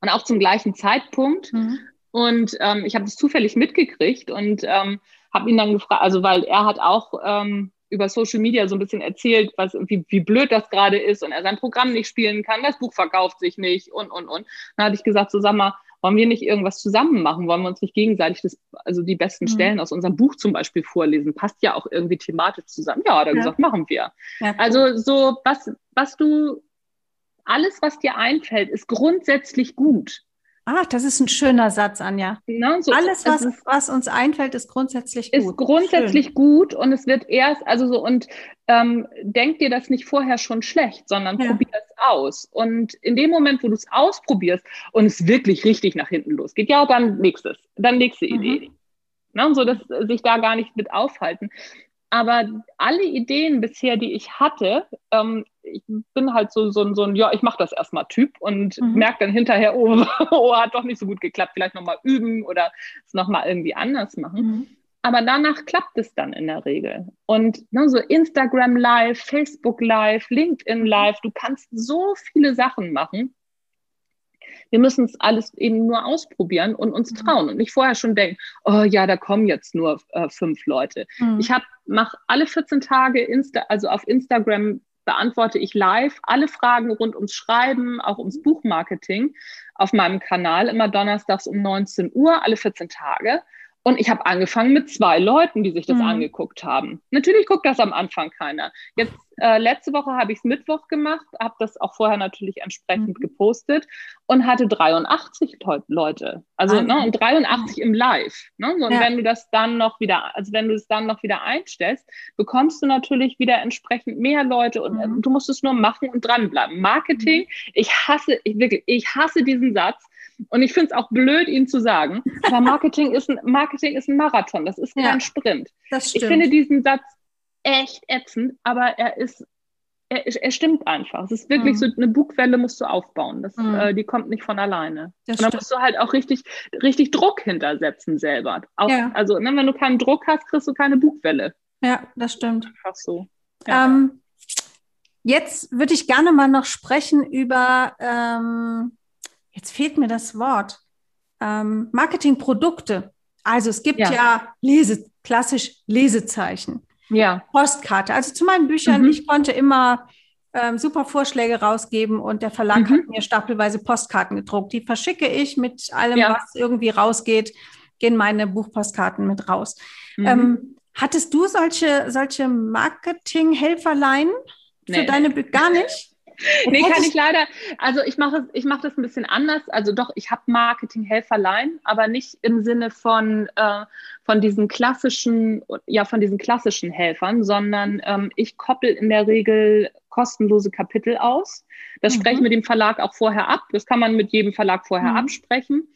Und auch zum gleichen Zeitpunkt. Mhm. Und ähm, ich habe das zufällig mitgekriegt und ähm, habe ihn dann gefragt, also weil er hat auch ähm, über Social Media so ein bisschen erzählt, was, wie, wie blöd das gerade ist und er sein Programm nicht spielen kann, das Buch verkauft sich nicht und, und, und. Dann hatte ich gesagt, so sag mal, wollen wir nicht irgendwas zusammen machen? Wollen wir uns nicht gegenseitig das, also die besten mhm. Stellen aus unserem Buch zum Beispiel vorlesen? Passt ja auch irgendwie thematisch zusammen. Ja, hat er ja. gesagt, machen wir. Ja. Also so, was, was du, alles, was dir einfällt, ist grundsätzlich gut. Ah, das ist ein schöner Satz, Anja. Genau, so Alles, was, ist, was, uns einfällt, ist grundsätzlich gut. Ist grundsätzlich Schön. gut und es wird erst, also so, und ähm, denk dir das nicht vorher schon schlecht, sondern ja. probier es aus. Und in dem Moment, wo du es ausprobierst und es wirklich richtig nach hinten losgeht, ja, dann nächstes, dann nächste mhm. Idee. Ne, so dass sich da gar nicht mit aufhalten. Aber alle Ideen bisher, die ich hatte, ähm, ich bin halt so, so, so ein, ja, ich mache das erstmal Typ und mhm. merke dann hinterher, oh, oh, hat doch nicht so gut geklappt, vielleicht nochmal üben oder es nochmal irgendwie anders machen. Mhm. Aber danach klappt es dann in der Regel. Und ne, so Instagram Live, Facebook Live, LinkedIn Live, du kannst so viele Sachen machen. Wir müssen es alles eben nur ausprobieren und uns mhm. trauen und nicht vorher schon denken, oh ja, da kommen jetzt nur äh, fünf Leute. Mhm. Ich habe mache alle 14 Tage Insta, also auf Instagram beantworte ich live alle Fragen rund ums Schreiben, auch ums Buchmarketing auf meinem Kanal, immer donnerstags um 19 Uhr, alle 14 Tage. Und ich habe angefangen mit zwei Leuten, die sich das mhm. angeguckt haben. Natürlich guckt das am Anfang keiner. Jetzt äh, letzte Woche habe ich es Mittwoch gemacht, habe das auch vorher natürlich entsprechend mhm. gepostet und hatte 83 Leute. Also ne, und 83 im Live. Ne? So, und ja. wenn du das dann noch wieder, also wenn du es dann noch wieder einstellst, bekommst du natürlich wieder entsprechend mehr Leute und äh, mhm. du musst es nur machen und dranbleiben. Marketing, mhm. ich hasse, ich wirklich, ich hasse diesen Satz. Und ich finde es auch blöd, ihn zu sagen. Aber Marketing ist ein, Marketing ist ein Marathon, das ist kein ja, Sprint. Ich finde diesen Satz echt ätzend, aber er ist, er, er stimmt einfach. Es ist wirklich mhm. so, eine Bugwelle musst du aufbauen. Das, mhm. äh, die kommt nicht von alleine. Das und da musst du halt auch richtig, richtig Druck hintersetzen selber. Auch, ja. Also, ne, wenn du keinen Druck hast, kriegst du keine Bugwelle. Ja, das stimmt. Einfach so. Ja. Ähm, jetzt würde ich gerne mal noch sprechen über, ähm, jetzt fehlt mir das Wort, ähm, Marketingprodukte. Also es gibt ja, ja Lese, klassisch Lesezeichen ja. Postkarte. Also zu meinen Büchern, mhm. ich konnte immer ähm, super Vorschläge rausgeben und der Verlag mhm. hat mir stapelweise Postkarten gedruckt. Die verschicke ich mit allem, ja. was irgendwie rausgeht, gehen meine Buchpostkarten mit raus. Mhm. Ähm, hattest du solche, solche Marketing-Helferlein für nee. deine Bücher? Gar nicht? Nee, kann ich leider. Also ich mache ich mache das ein bisschen anders. Also doch, ich habe Marketing-Helferlein, aber nicht im Sinne von, äh, von diesen klassischen, ja, von diesen klassischen Helfern, sondern ähm, ich koppel in der Regel kostenlose Kapitel aus. Das mhm. spreche ich mit dem Verlag auch vorher ab. Das kann man mit jedem Verlag vorher mhm. absprechen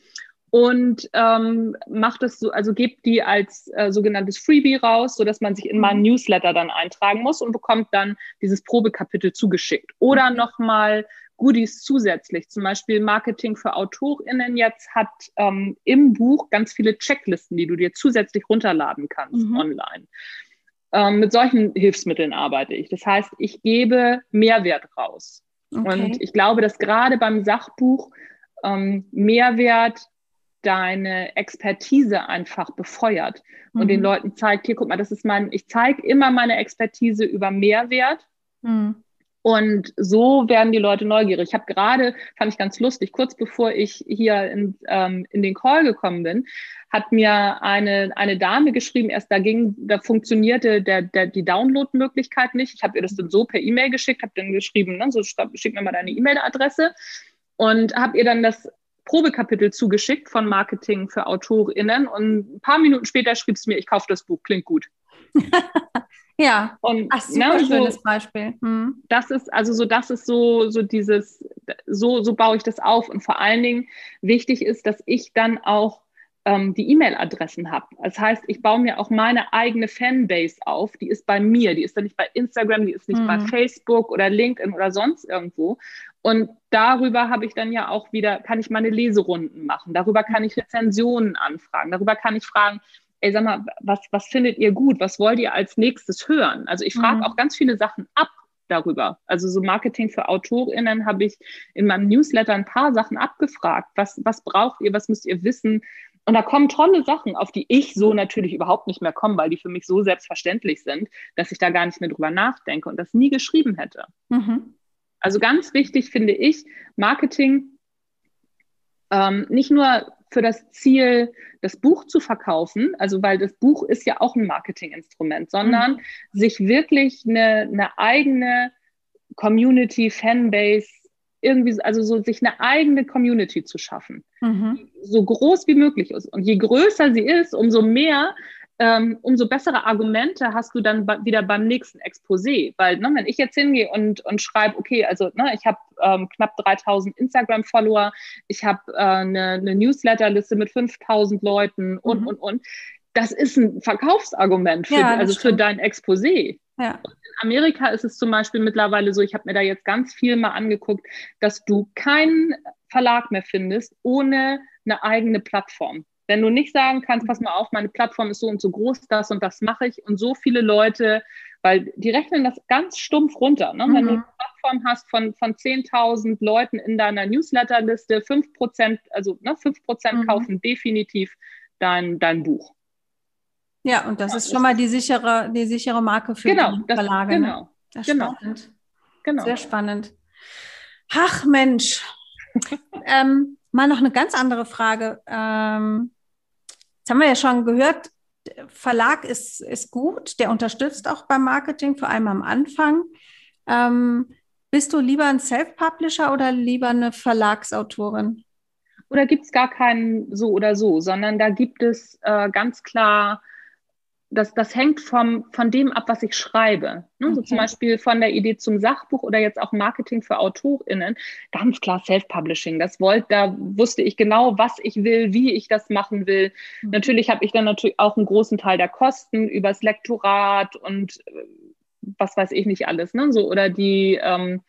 und ähm, macht es so, also gebt die als äh, sogenanntes Freebie raus, so dass man sich in meinen mhm. Newsletter dann eintragen muss und bekommt dann dieses Probekapitel zugeschickt. Oder mhm. nochmal Goodies zusätzlich, zum Beispiel Marketing für AutorInnen jetzt hat ähm, im Buch ganz viele Checklisten, die du dir zusätzlich runterladen kannst mhm. online. Ähm, mit solchen Hilfsmitteln arbeite ich. Das heißt, ich gebe Mehrwert raus. Okay. Und ich glaube, dass gerade beim Sachbuch ähm, Mehrwert deine Expertise einfach befeuert und den mhm. Leuten zeigt, hier, guck mal, das ist mein, ich zeige immer meine Expertise über Mehrwert. Mhm. Und so werden die Leute neugierig. Ich habe gerade, fand ich ganz lustig, kurz bevor ich hier in, ähm, in den Call gekommen bin, hat mir eine, eine Dame geschrieben, erst da ging, da funktionierte der, der, die Download-Möglichkeit nicht. Ich habe ihr das dann so per E-Mail geschickt, habe dann geschrieben, ne, so schick mir mal deine E-Mail-Adresse und habe ihr dann das Probekapitel zugeschickt von Marketing für AutorInnen und ein paar Minuten später schrieb es mir, ich kaufe das Buch, klingt gut. ja, und Ach, super ne, schönes so, Beispiel. Hm. Das ist also so, das ist so, so dieses, so, so baue ich das auf. Und vor allen Dingen wichtig ist, dass ich dann auch ähm, die E-Mail-Adressen habe. Das heißt, ich baue mir auch meine eigene Fanbase auf. Die ist bei mir, die ist dann nicht bei Instagram, die ist nicht mhm. bei Facebook oder LinkedIn oder sonst irgendwo. Und darüber habe ich dann ja auch wieder, kann ich meine Leserunden machen. Darüber kann ich Rezensionen anfragen. Darüber kann ich fragen, ey, sag mal, was, was findet ihr gut? Was wollt ihr als nächstes hören? Also ich frage mhm. auch ganz viele Sachen ab darüber. Also so Marketing für AutorInnen habe ich in meinem Newsletter ein paar Sachen abgefragt. Was, was braucht ihr? Was müsst ihr wissen? Und da kommen tolle Sachen, auf die ich so natürlich überhaupt nicht mehr komme, weil die für mich so selbstverständlich sind, dass ich da gar nicht mehr drüber nachdenke und das nie geschrieben hätte. Mhm. Also ganz wichtig finde ich, Marketing ähm, nicht nur für das Ziel, das Buch zu verkaufen, also weil das Buch ist ja auch ein Marketinginstrument, sondern mhm. sich wirklich eine, eine eigene Community, Fanbase, irgendwie, also so sich eine eigene Community zu schaffen, mhm. so groß wie möglich ist. Und je größer sie ist, umso mehr ähm, umso bessere Argumente hast du dann wieder beim nächsten Exposé. Weil, ne, wenn ich jetzt hingehe und, und schreibe, okay, also ne, ich habe ähm, knapp 3000 Instagram-Follower, ich habe äh, eine, eine Newsletterliste mit 5000 Leuten und, mhm. und, und. Das ist ein Verkaufsargument für, ja, also für dein Exposé. Ja. In Amerika ist es zum Beispiel mittlerweile so, ich habe mir da jetzt ganz viel mal angeguckt, dass du keinen Verlag mehr findest ohne eine eigene Plattform. Wenn du nicht sagen kannst, pass mal auf, meine Plattform ist so und so groß, das und das mache ich und so viele Leute, weil die rechnen das ganz stumpf runter. Ne? Mhm. Wenn du mhm. eine Plattform hast von, von 10.000 Leuten in deiner Newsletterliste, 5%, also ne, 5% mhm. kaufen definitiv dein, dein Buch. Ja, und das ja, ist schon mal die sichere, die sichere Marke für genau, die Verlage. Genau, ne? das genau. Spannend. genau. Sehr spannend. Ach Mensch. ähm, mal noch eine ganz andere Frage. Ähm, Jetzt haben wir ja schon gehört, Verlag ist, ist gut, der unterstützt auch beim Marketing, vor allem am Anfang. Ähm, bist du lieber ein Self-Publisher oder lieber eine Verlagsautorin? Oder gibt es gar keinen so oder so, sondern da gibt es äh, ganz klar das, das hängt vom, von dem ab, was ich schreibe. Ne? Okay. So zum Beispiel von der Idee zum Sachbuch oder jetzt auch Marketing für AutorInnen. Ganz klar Self-Publishing. Das wollte, da wusste ich genau, was ich will, wie ich das machen will. Mhm. Natürlich habe ich dann natürlich auch einen großen Teil der Kosten übers Lektorat und äh, was weiß ich nicht alles. Ne? So, oder die, ähm,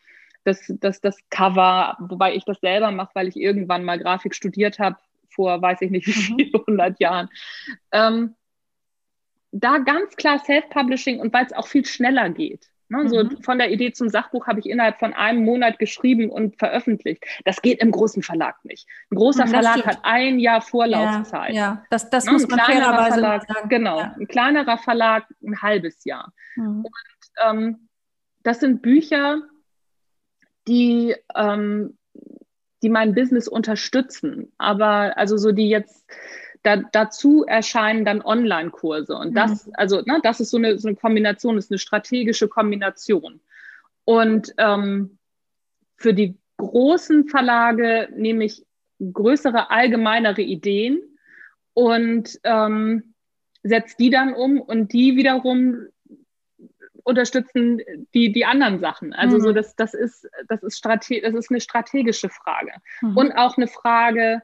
das, das, das Cover, wobei ich das selber mache, weil ich irgendwann mal Grafik studiert habe, vor weiß ich nicht wie mhm. viele hundert Jahren. Ähm, da ganz klar Self-Publishing und weil es auch viel schneller geht. Ne? So mhm. von der Idee zum Sachbuch habe ich innerhalb von einem Monat geschrieben und veröffentlicht. Das geht im großen Verlag nicht. Ein großer Verlag stimmt. hat ein Jahr Vorlaufzeit. Ja, ja. das, das ne? muss man fairerweise Verlag, sagen. Genau, ja. ein kleinerer Verlag ein halbes Jahr. Mhm. Und ähm, das sind Bücher, die, ähm, die mein Business unterstützen. Aber also so die jetzt da, dazu erscheinen dann Online-Kurse. Und das, mhm. also, ne, das ist so eine, so eine Kombination, ist eine strategische Kombination. Und ähm, für die großen Verlage nehme ich größere, allgemeinere Ideen und ähm, setze die dann um und die wiederum unterstützen die, die anderen Sachen. Also mhm. so das, das ist, das ist strate das ist eine strategische Frage. Mhm. Und auch eine Frage,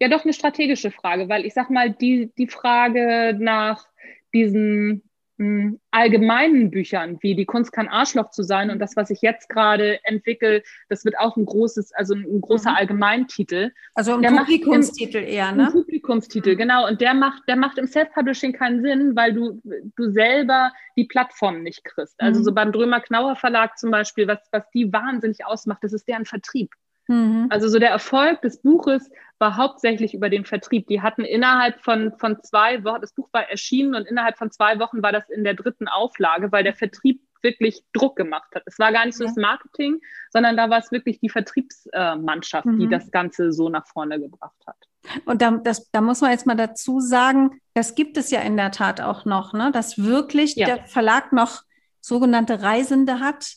ja doch eine strategische Frage, weil ich sag mal, die, die Frage nach diesen mh, hm, allgemeinen Büchern, wie die Kunst kann Arschloch zu sein und das, was ich jetzt gerade entwickle, das wird auch ein großes, also ein großer mhm. Allgemeintitel. Also ein der Publikumstitel eher, ne? Ein Publikumstitel, mhm. genau. Und der macht, der macht im Self-Publishing keinen Sinn, weil du, du selber die Plattform nicht kriegst. Also mhm. so beim Drömer Knauer Verlag zum Beispiel, was, was die wahnsinnig ausmacht, das ist deren Vertrieb. Mhm. Also so der Erfolg des Buches war hauptsächlich über den Vertrieb. Die hatten innerhalb von, von zwei Wochen, das Buch war erschienen und innerhalb von zwei Wochen war das in der dritten Auflage, weil der Vertrieb wirklich Druck gemacht hat. Es war gar nicht so das Marketing, sondern da war es wirklich die Vertriebsmannschaft, mhm. die das Ganze so nach vorne gebracht hat. Und da, das, da muss man jetzt mal dazu sagen, das gibt es ja in der Tat auch noch, ne? dass wirklich ja. der Verlag noch sogenannte Reisende hat,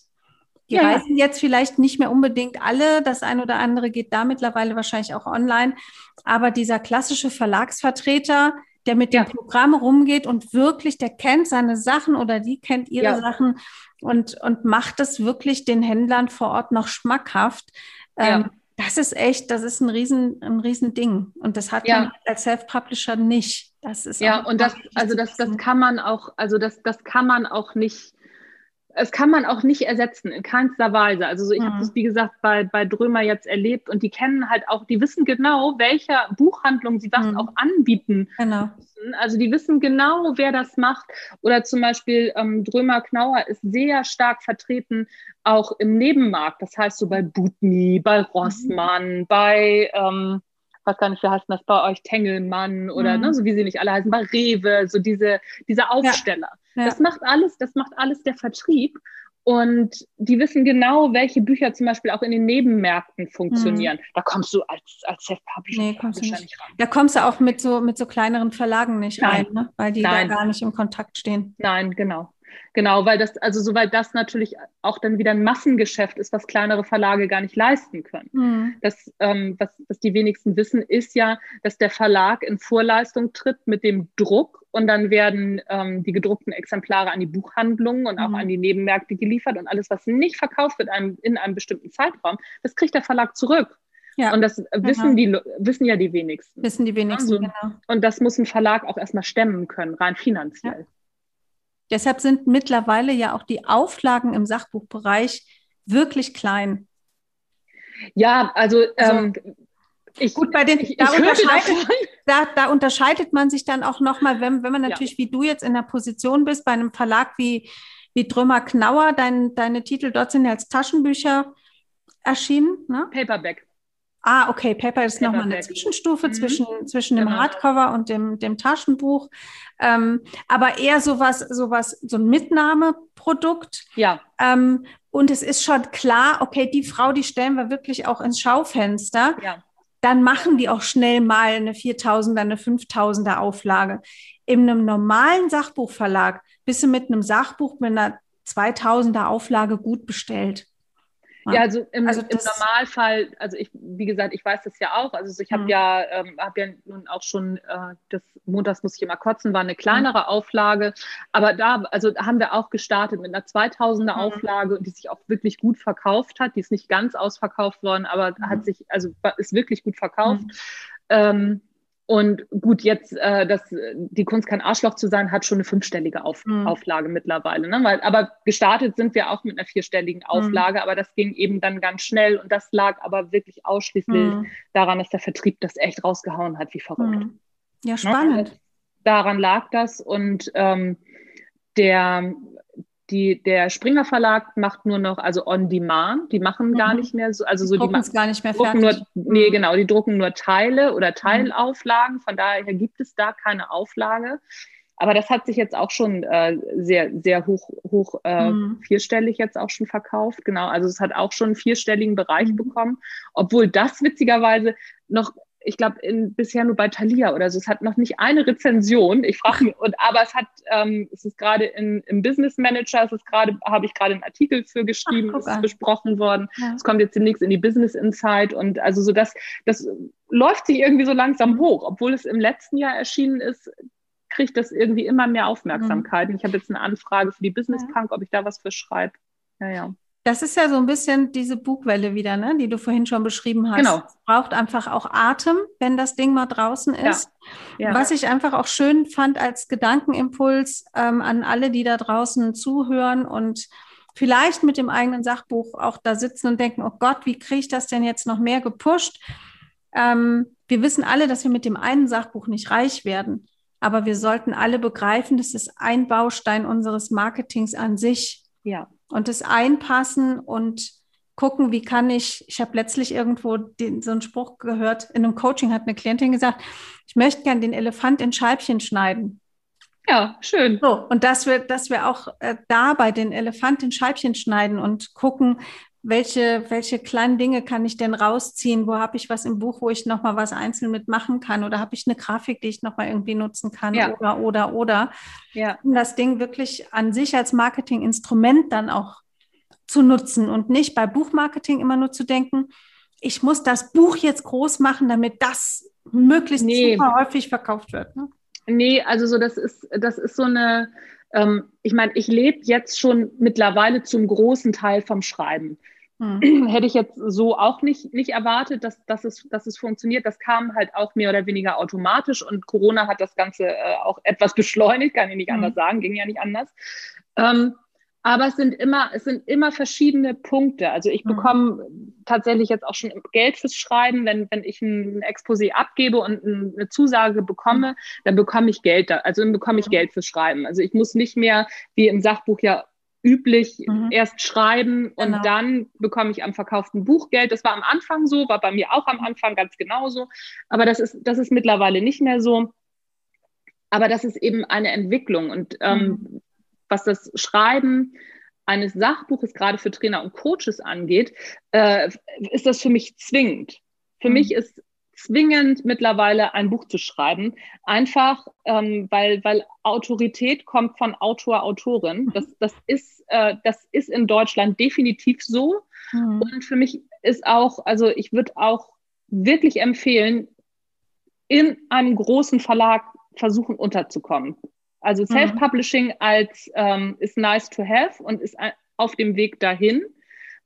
die ja. reisen jetzt vielleicht nicht mehr unbedingt alle. Das eine oder andere geht da mittlerweile wahrscheinlich auch online. Aber dieser klassische Verlagsvertreter, der mit ja. dem Programm rumgeht und wirklich, der kennt seine Sachen oder die kennt ihre ja. Sachen und, und macht es wirklich den Händlern vor Ort noch schmackhaft. Ähm, das ist echt, das ist ein riesen, ein riesen Ding. Und das hat man als Self-Publisher nicht. Das ist ja, und das, also das, das kann man auch, also das, das kann man auch nicht es kann man auch nicht ersetzen, in keinster Weise. Also so, ich mhm. habe das, wie gesagt, bei, bei Drömer jetzt erlebt und die kennen halt auch, die wissen genau, welcher Buchhandlung sie was mhm. auch anbieten genau. müssen. Also die wissen genau, wer das macht. Oder zum Beispiel ähm, Drömer Knauer ist sehr stark vertreten, auch im Nebenmarkt. Das heißt so bei Butni, bei Rossmann, mhm. bei ähm, weiß gar nicht, wie heißt das bei euch, Tengelmann oder mhm. ne, so wie sie nicht alle heißen, bei Rewe, so diese, diese Aufsteller. Ja. Ja. Das macht alles, das macht alles der Vertrieb. Und die wissen genau, welche Bücher zum Beispiel auch in den Nebenmärkten funktionieren. Mhm. Da kommst du als, als Self-Publisher nee, nicht. nicht rein. Da kommst du auch mit so, mit so kleineren Verlagen nicht Nein. rein, ne? weil die Nein. da gar nicht im Kontakt stehen. Nein, genau. Genau, weil das, also soweit das natürlich auch dann wieder ein Massengeschäft ist, was kleinere Verlage gar nicht leisten können. Mhm. Das, ähm, was, was die wenigsten wissen, ist ja, dass der Verlag in Vorleistung tritt mit dem Druck und dann werden ähm, die gedruckten Exemplare an die Buchhandlungen und auch mhm. an die Nebenmärkte geliefert und alles, was nicht verkauft wird einem, in einem bestimmten Zeitraum, das kriegt der Verlag zurück. Ja. Und das wissen, die, wissen ja die wenigsten. Wissen die wenigsten, also, genau. Und das muss ein Verlag auch erstmal stemmen können, rein finanziell. Ja. Deshalb sind mittlerweile ja auch die Auflagen im Sachbuchbereich wirklich klein. Ja, also, also ähm, ich, gut, bei den, ich, da, ich unterscheidet, da, da, unterscheidet man sich dann auch nochmal, wenn, wenn man natürlich, ja. wie du jetzt in der Position bist, bei einem Verlag wie, wie Drömer Knauer, dein, deine Titel dort sind ja als Taschenbücher erschienen. Ne? Paperback. Ah, okay, Paper ist nochmal eine Zwischenstufe mhm. zwischen, zwischen dem genau. Hardcover und dem, dem Taschenbuch. Ähm, aber eher sowas, sowas, so ein Mitnahmeprodukt. Ja. Ähm, und es ist schon klar, okay, die Frau, die stellen wir wirklich auch ins Schaufenster. Ja. dann machen die auch schnell mal eine 4000er, eine 5000er Auflage. In einem normalen Sachbuchverlag bist du mit einem Sachbuch mit einer 2000er Auflage gut bestellt. Ja, also im, also im Normalfall, also ich, wie gesagt, ich weiß das ja auch. Also ich habe mhm. ja, ähm, hab ja nun auch schon, äh, das Montags muss ich immer kotzen, war eine kleinere mhm. Auflage. Aber da, also haben wir auch gestartet mit einer 2000er mhm. Auflage, die sich auch wirklich gut verkauft hat. Die ist nicht ganz ausverkauft worden, aber hat mhm. sich, also ist wirklich gut verkauft. Mhm. Ähm, und gut, jetzt, äh, das, die Kunst kein Arschloch zu sein, hat schon eine fünfstellige Auf, mhm. Auflage mittlerweile. Ne? Weil, aber gestartet sind wir auch mit einer vierstelligen mhm. Auflage, mhm. aber das ging eben dann ganz schnell und das lag aber wirklich ausschließlich mhm. daran, dass der Vertrieb das echt rausgehauen hat, wie verrückt. Mhm. Ja, ne? spannend. Ne? Daran lag das und ähm, der die, der Springer Verlag macht nur noch, also on demand, die machen mhm. gar nicht mehr so, also so die, die gar nicht mehr drucken fertig. nur, nee, mhm. genau, die drucken nur Teile oder mhm. Teilauflagen, von daher gibt es da keine Auflage. Aber das hat sich jetzt auch schon äh, sehr, sehr hoch, hoch äh, mhm. vierstellig jetzt auch schon verkauft. Genau, also es hat auch schon einen vierstelligen Bereich mhm. bekommen, obwohl das witzigerweise noch ich glaube, bisher nur bei Thalia oder so. Es hat noch nicht eine Rezension. Ich frage mich, und, aber es hat, ähm, es ist gerade im Business Manager, es ist gerade, habe ich gerade einen Artikel für geschrieben, es ist besprochen worden. Ja. Es kommt jetzt demnächst in die Business Insight und also so das, das läuft sich irgendwie so langsam hoch, obwohl es im letzten Jahr erschienen ist, kriegt das irgendwie immer mehr Aufmerksamkeit. Mhm. Ich habe jetzt eine Anfrage für die Business Punk, ob ich da was für schreibe. Ja, ja. Das ist ja so ein bisschen diese Bugwelle wieder, ne, die du vorhin schon beschrieben hast. Genau. Es braucht einfach auch Atem, wenn das Ding mal draußen ist. Ja. Ja. Was ich einfach auch schön fand als Gedankenimpuls ähm, an alle, die da draußen zuhören und vielleicht mit dem eigenen Sachbuch auch da sitzen und denken, oh Gott, wie kriege ich das denn jetzt noch mehr gepusht? Ähm, wir wissen alle, dass wir mit dem einen Sachbuch nicht reich werden, aber wir sollten alle begreifen, das ist ein Baustein unseres Marketings an sich. Ja und das einpassen und gucken, wie kann ich, ich habe letztlich irgendwo den, so einen Spruch gehört, in einem Coaching hat eine Klientin gesagt, ich möchte gern den Elefant in Scheibchen schneiden. Ja, schön. So, und dass wir, dass wir auch äh, da bei den Elefant in Scheibchen schneiden und gucken, welche, welche kleinen Dinge kann ich denn rausziehen? Wo habe ich was im Buch, wo ich nochmal was einzeln mitmachen kann? Oder habe ich eine Grafik, die ich nochmal irgendwie nutzen kann? Ja. Oder, oder, oder. Ja. Um das Ding wirklich an sich als Marketinginstrument dann auch zu nutzen und nicht bei Buchmarketing immer nur zu denken, ich muss das Buch jetzt groß machen, damit das möglichst nee. super häufig verkauft wird. Ne? Nee, also so, das ist, das ist so eine, ähm, ich meine, ich lebe jetzt schon mittlerweile zum großen Teil vom Schreiben. Hm. Hätte ich jetzt so auch nicht, nicht erwartet, dass, dass, es, dass es funktioniert. Das kam halt auch mehr oder weniger automatisch und Corona hat das Ganze äh, auch etwas beschleunigt, kann ich nicht hm. anders sagen, ging ja nicht anders. Ähm, aber es sind immer, es sind immer verschiedene Punkte. Also ich mhm. bekomme tatsächlich jetzt auch schon Geld fürs Schreiben. Wenn, wenn ich ein Exposé abgebe und eine Zusage bekomme, mhm. dann bekomme ich Geld da. Also dann bekomme ich mhm. Geld fürs Schreiben. Also ich muss nicht mehr, wie im Sachbuch ja üblich, mhm. erst schreiben und genau. dann bekomme ich am verkauften Buch Geld. Das war am Anfang so, war bei mir auch am Anfang ganz genauso. Aber das ist, das ist mittlerweile nicht mehr so. Aber das ist eben eine Entwicklung. Und ähm, mhm was das Schreiben eines Sachbuches gerade für Trainer und Coaches angeht, äh, ist das für mich zwingend. Für mhm. mich ist zwingend mittlerweile ein Buch zu schreiben, einfach ähm, weil, weil Autorität kommt von Autor, Autorin. Mhm. Das, das, ist, äh, das ist in Deutschland definitiv so. Mhm. Und für mich ist auch, also ich würde auch wirklich empfehlen, in einem großen Verlag versuchen unterzukommen. Also mhm. Self-Publishing als ähm, ist nice to have und ist auf dem Weg dahin.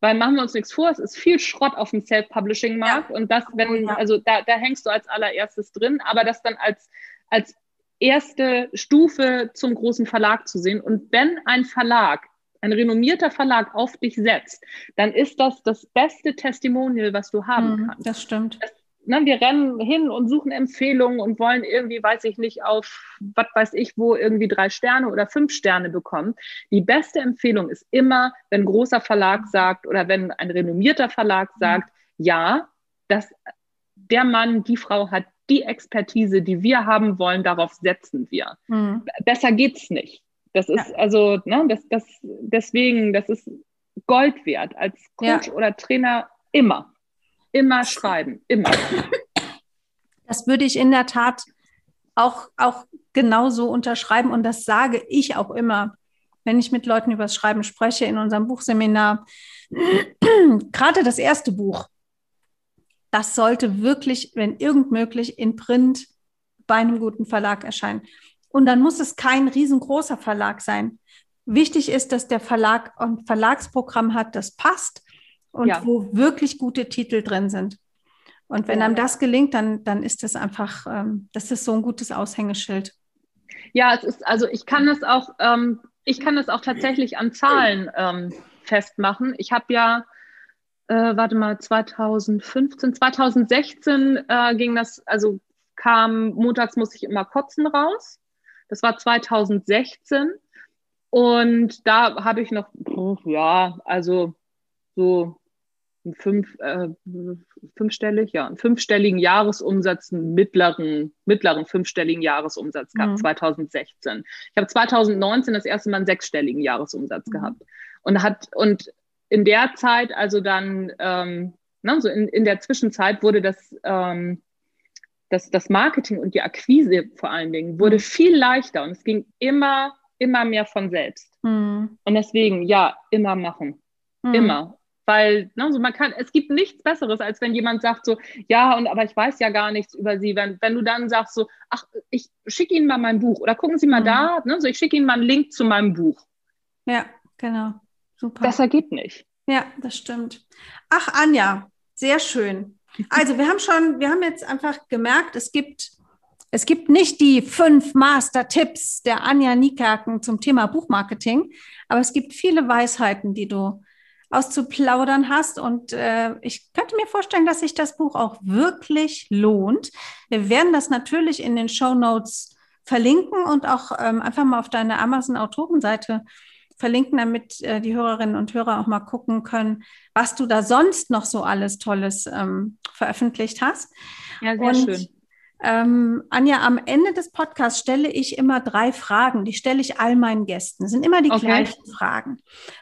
Weil machen wir uns nichts vor, es ist viel Schrott auf dem Self-Publishing-Markt ja. und das, wenn, also da, da hängst du als allererstes drin, aber das dann als, als erste Stufe zum großen Verlag zu sehen. Und wenn ein Verlag, ein renommierter Verlag auf dich setzt, dann ist das das beste Testimonial, was du haben mhm, kannst. Das stimmt. Das ne, wir rennen hin und suchen Empfehlungen und wollen irgendwie, weiß ich nicht, auf was weiß ich, wo irgendwie drei Sterne oder fünf Sterne bekommen. Die beste Empfehlung ist immer, wenn ein großer Verlag sagt oder wenn ein renommierter Verlag sagt, ja, dass der Mann, die Frau hat die Expertise, die wir haben wollen, darauf setzen wir. Mhm. Besser geht's nicht. Das ist ja. also, ne, das, das, deswegen, das ist Gold wert als Coach ja. oder Trainer immer. Immer schreiben, immer. Das würde ich in der Tat auch, auch genauso unterschreiben und das sage ich auch immer, wenn ich mit Leuten über das Schreiben spreche in unserem Buchseminar. Gerade das erste Buch, das sollte wirklich, wenn irgend möglich, in Print bei einem guten Verlag erscheinen. Und dann muss es kein riesengroßer Verlag sein. Wichtig ist, dass der Verlag ein Verlagsprogramm hat, das passt und ja. wo wirklich gute Titel drin sind. Und wenn einem das gelingt, dann, dann ist das einfach, ähm, das ist so ein gutes Aushängeschild. Ja, es ist, also ich kann das auch, ähm, ich kann das auch tatsächlich an Zahlen ähm, festmachen. Ich habe ja, äh, warte mal, 2015, 2016 äh, ging das, also kam, montags muss ich immer kotzen raus. Das war 2016. Und da habe ich noch, ja, also so fünf, äh, fünfstellig, ja, einen fünfstelligen Jahresumsatz, einen mittleren, mittleren fünfstelligen Jahresumsatz gehabt, mhm. 2016. Ich habe 2019 das erste Mal einen sechsstelligen Jahresumsatz mhm. gehabt. Und hat, und in der Zeit, also dann, ähm, na, so in, in der Zwischenzeit wurde das, ähm, das, das Marketing und die Akquise vor allen Dingen wurde mhm. viel leichter und es ging immer, immer mehr von selbst. Mhm. Und deswegen, ja, immer machen. Mhm. Immer. Weil, ne, so man kann, es gibt nichts Besseres, als wenn jemand sagt so, ja, und aber ich weiß ja gar nichts über sie. Wenn, wenn du dann sagst so, ach, ich schicke Ihnen mal mein Buch oder gucken Sie mal mhm. da, ne, so ich schicke Ihnen mal einen Link zu meinem Buch. Ja, genau. Super. Besser geht nicht. Ja, das stimmt. Ach, Anja, sehr schön. Also, wir haben schon, wir haben jetzt einfach gemerkt, es gibt, es gibt nicht die fünf Master-Tipps der Anja Niekaken zum Thema Buchmarketing, aber es gibt viele Weisheiten, die du auszuplaudern hast. Und äh, ich könnte mir vorstellen, dass sich das Buch auch wirklich lohnt. Wir werden das natürlich in den Show Notes verlinken und auch ähm, einfach mal auf deine Amazon-Autorenseite verlinken, damit äh, die Hörerinnen und Hörer auch mal gucken können, was du da sonst noch so alles Tolles ähm, veröffentlicht hast. Ja, sehr und, schön. Ähm, Anja, am Ende des Podcasts stelle ich immer drei Fragen. Die stelle ich all meinen Gästen. Das sind immer die okay. gleichen Fragen.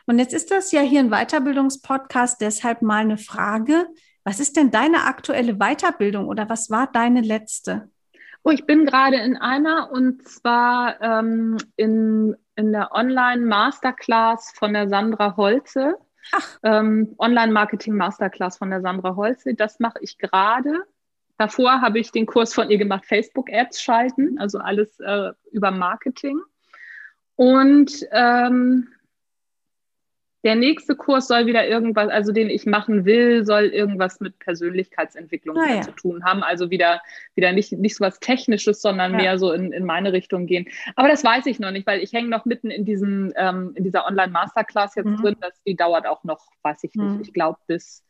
Und jetzt ist das ja hier ein Weiterbildungspodcast, deshalb mal eine Frage. Was ist denn deine aktuelle Weiterbildung oder was war deine letzte? Oh, ich bin gerade in einer und zwar ähm, in, in der Online-Masterclass von der Sandra Holze. Ähm, Online-Marketing-Masterclass von der Sandra Holze. Das mache ich gerade. Davor habe ich den Kurs von ihr gemacht, Facebook-Ads schalten, also alles äh, über Marketing. Und ähm, der nächste Kurs soll wieder irgendwas, also den ich machen will, soll irgendwas mit Persönlichkeitsentwicklung ah, ja. zu tun haben. Also wieder, wieder nicht, nicht so was Technisches, sondern ja. mehr so in, in meine Richtung gehen. Aber das weiß ich noch nicht, weil ich hänge noch mitten in, diesem, ähm, in dieser Online-Masterclass jetzt mhm. drin. Das, die dauert auch noch, weiß ich nicht, mhm. ich glaube bis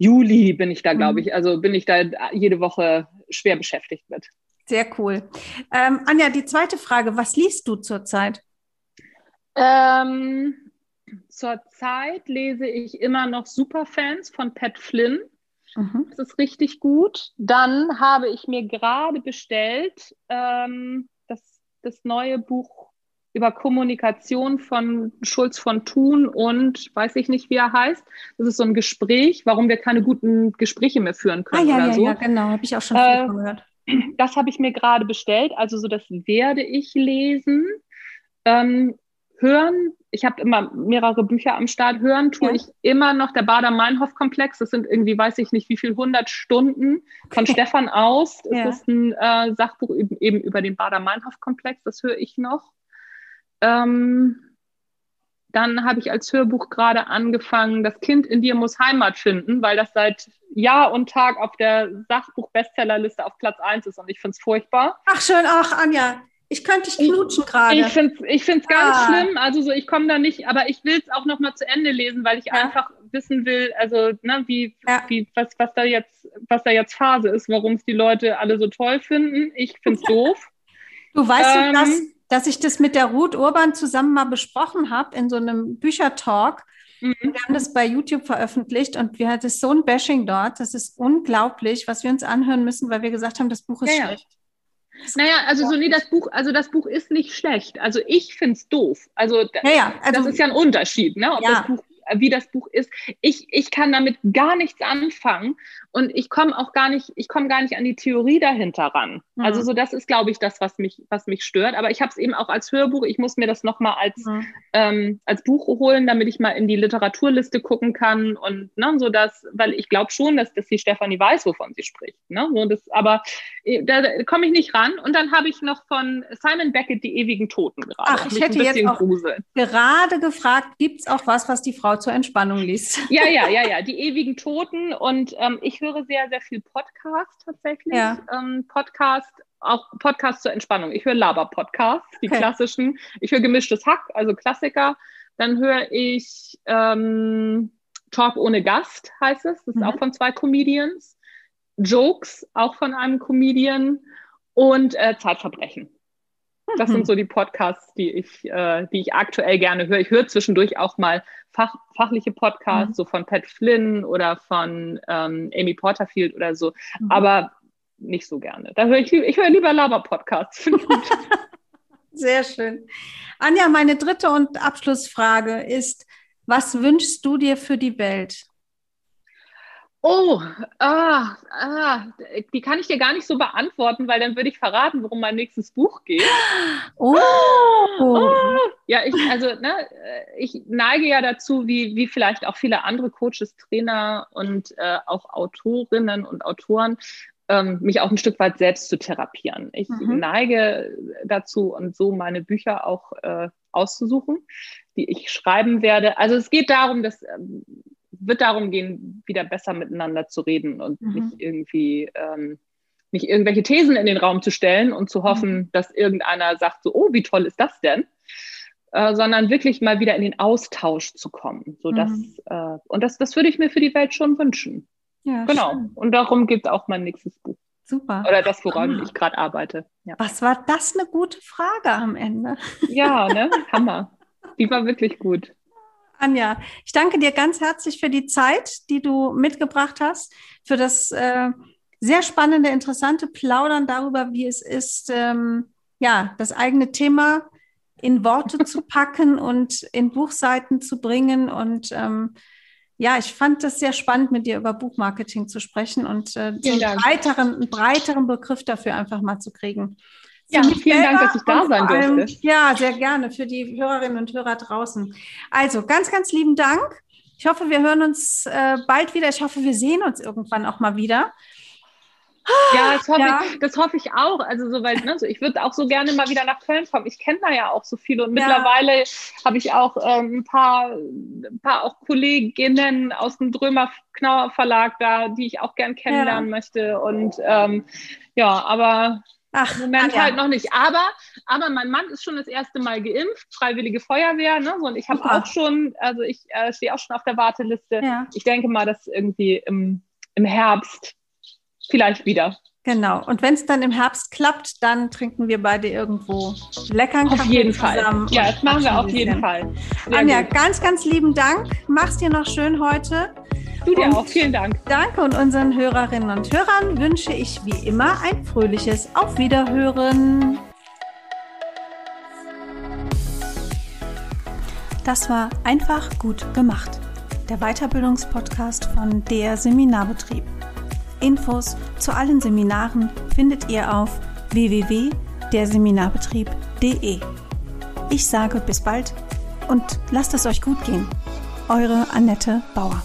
Juli bin ich da, glaube mhm. ich. Also bin ich da jede Woche schwer beschäftigt mit. Sehr cool. Ähm, Anja, die zweite Frage, was liest du zurzeit? Ähm, zurzeit lese ich immer noch Superfans von Pat Flynn. Mhm. Das ist richtig gut. Dann habe ich mir gerade bestellt ähm, das, das neue Buch über Kommunikation von Schulz von Thun und weiß ich nicht, wie er heißt. Das ist so ein Gespräch, warum wir keine guten Gespräche mehr führen können. Ah, ja, ja, so. ja, genau, habe ich auch schon viel äh, gehört. Das habe ich mir gerade bestellt, also so das werde ich lesen. Ähm, hören, ich habe immer mehrere Bücher am Start. Hören tue ja. ich immer noch der Bader-Meinhof-Komplex. Das sind irgendwie, weiß ich nicht, wie viel, 100 Stunden von Stefan Aust. Das ja. ist ein äh, Sachbuch eben über den Bader-Meinhof-Komplex. Das höre ich noch. Ähm, dann habe ich als Hörbuch gerade angefangen, Das Kind in dir muss Heimat finden, weil das seit Jahr und Tag auf der Sachbuch-Bestsellerliste auf Platz 1 ist und ich finde es furchtbar. Ach schön, ach Anja, ich könnte dich knutschen gerade. Ich finde es ich find's ganz ah. schlimm, also so, ich komme da nicht, aber ich will es auch noch mal zu Ende lesen, weil ich ja. einfach wissen will, also ne, wie, ja. wie was, was, da jetzt, was da jetzt Phase ist, warum es die Leute alle so toll finden. Ich finde es doof. Du weißt ähm, du, dass dass ich das mit der Ruth Urban zusammen mal besprochen habe in so einem Büchertalk. Mhm. Wir haben das bei YouTube veröffentlicht und wir hatten so ein Bashing dort. Das ist unglaublich, was wir uns anhören müssen, weil wir gesagt haben, das Buch ist ja, schlecht. Naja, also so, nee, das Buch, also das Buch ist nicht schlecht. Also ich finde es doof. Also, ja, ja, also, das ist ja ein Unterschied, ne? Ob ja. das Buch wie das Buch ist. Ich, ich kann damit gar nichts anfangen und ich komme auch gar nicht, ich komme gar nicht an die Theorie dahinter ran. Mhm. Also so, das ist, glaube ich, das, was mich, was mich stört. Aber ich habe es eben auch als Hörbuch. Ich muss mir das nochmal als, mhm. ähm, als Buch holen, damit ich mal in die Literaturliste gucken kann und ne, so das, weil ich glaube schon, dass, dass die Stefanie weiß, wovon sie spricht. Ne? So das, aber äh, da komme ich nicht ran. Und dann habe ich noch von Simon Beckett die ewigen Toten gerade. Ach, ich hätte jetzt auch gerade gefragt, gibt es auch was, was die Frau zur Entspannung liest? Ja, ja, ja, ja, die ewigen Toten. Und ähm, ich höre sehr, sehr viel Podcast tatsächlich. Ja. Ähm, Podcast auch Podcast zur Entspannung. Ich höre Laber-Podcasts, die okay. klassischen. Ich höre gemischtes Hack, also Klassiker. Dann höre ich ähm, Talk ohne Gast, heißt es. Das ist mhm. auch von zwei Comedians. Jokes, auch von einem Comedian. Und äh, Zeitverbrechen. Das mhm. sind so die Podcasts, die ich, äh, die ich aktuell gerne höre. Ich höre zwischendurch auch mal Fach, fachliche Podcasts, mhm. so von Pat Flynn oder von ähm, Amy Porterfield oder so, mhm. aber nicht so gerne. Da höre ich, ich höre lieber Laber-Podcasts. Sehr schön. Anja, meine dritte und Abschlussfrage ist, was wünschst du dir für die Welt? Oh, ah, ah, die kann ich dir gar nicht so beantworten, weil dann würde ich verraten, worum mein nächstes Buch geht. Oh. oh. Ja, ich, also, ne, ich neige ja dazu, wie, wie vielleicht auch viele andere Coaches, Trainer und äh, auch Autorinnen und Autoren, ähm, mich auch ein Stück weit selbst zu therapieren. Ich mhm. neige dazu und so meine Bücher auch äh, auszusuchen, die ich schreiben werde. Also es geht darum, dass ähm, wird darum gehen, wieder besser miteinander zu reden und mhm. nicht irgendwie ähm, nicht irgendwelche Thesen in den Raum zu stellen und zu hoffen, mhm. dass irgendeiner sagt, so, oh, wie toll ist das denn? Äh, sondern wirklich mal wieder in den Austausch zu kommen. So dass, mhm. äh, und das, das würde ich mir für die Welt schon wünschen. Ja, genau. Schön. Und darum geht es auch mein nächstes Buch. Super. Oder das, woran ah. ich gerade arbeite. Ja. Was war das eine gute Frage am Ende? Ja, ne? Hammer. Die war wirklich gut. Anja, ich danke dir ganz herzlich für die Zeit, die du mitgebracht hast, für das äh, sehr spannende, interessante Plaudern darüber, wie es ist, ähm, ja, das eigene Thema in Worte zu packen und in Buchseiten zu bringen. Und ähm, ja, ich fand es sehr spannend, mit dir über Buchmarketing zu sprechen und äh, einen breiteren, einen breiteren Begriff dafür einfach mal zu kriegen. Ja, vielen Dank, dass ich da sein allem, durfte. Ja, sehr gerne für die Hörerinnen und Hörer draußen. Also ganz, ganz lieben Dank. Ich hoffe, wir hören uns äh, bald wieder. Ich hoffe, wir sehen uns irgendwann auch mal wieder. Ja, das hoffe, ja. Ich, das hoffe ich auch. Also soweit, ne? so, ich würde auch so gerne mal wieder nach Köln kommen. Ich kenne da ja auch so viele und ja. mittlerweile habe ich auch ähm, ein paar, ein paar auch Kolleginnen aus dem Drömer Knauer Verlag da, die ich auch gern kennenlernen ja. möchte. Und ähm, ja, aber Ach, Im Moment Anja. halt noch nicht. Aber, aber mein Mann ist schon das erste Mal geimpft, Freiwillige Feuerwehr. Ne? Und ich habe auch schon, also ich äh, stehe auch schon auf der Warteliste. Ja. Ich denke mal, dass irgendwie im, im Herbst vielleicht wieder. Genau. Und wenn es dann im Herbst klappt, dann trinken wir beide irgendwo leckeren Kaffee Auf jeden Fall. Ja, das machen wir auf jeden Fall. Sehr Anja, gut. ganz, ganz lieben Dank. Mach's dir noch schön heute. Du dir und auch. Vielen Dank. Danke und unseren Hörerinnen und Hörern wünsche ich wie immer ein fröhliches Auf Wiederhören. Das war einfach gut gemacht. Der Weiterbildungspodcast von der Seminarbetrieb. Infos zu allen Seminaren findet ihr auf www.derseminarbetrieb.de. Ich sage bis bald und lasst es euch gut gehen. Eure Annette Bauer.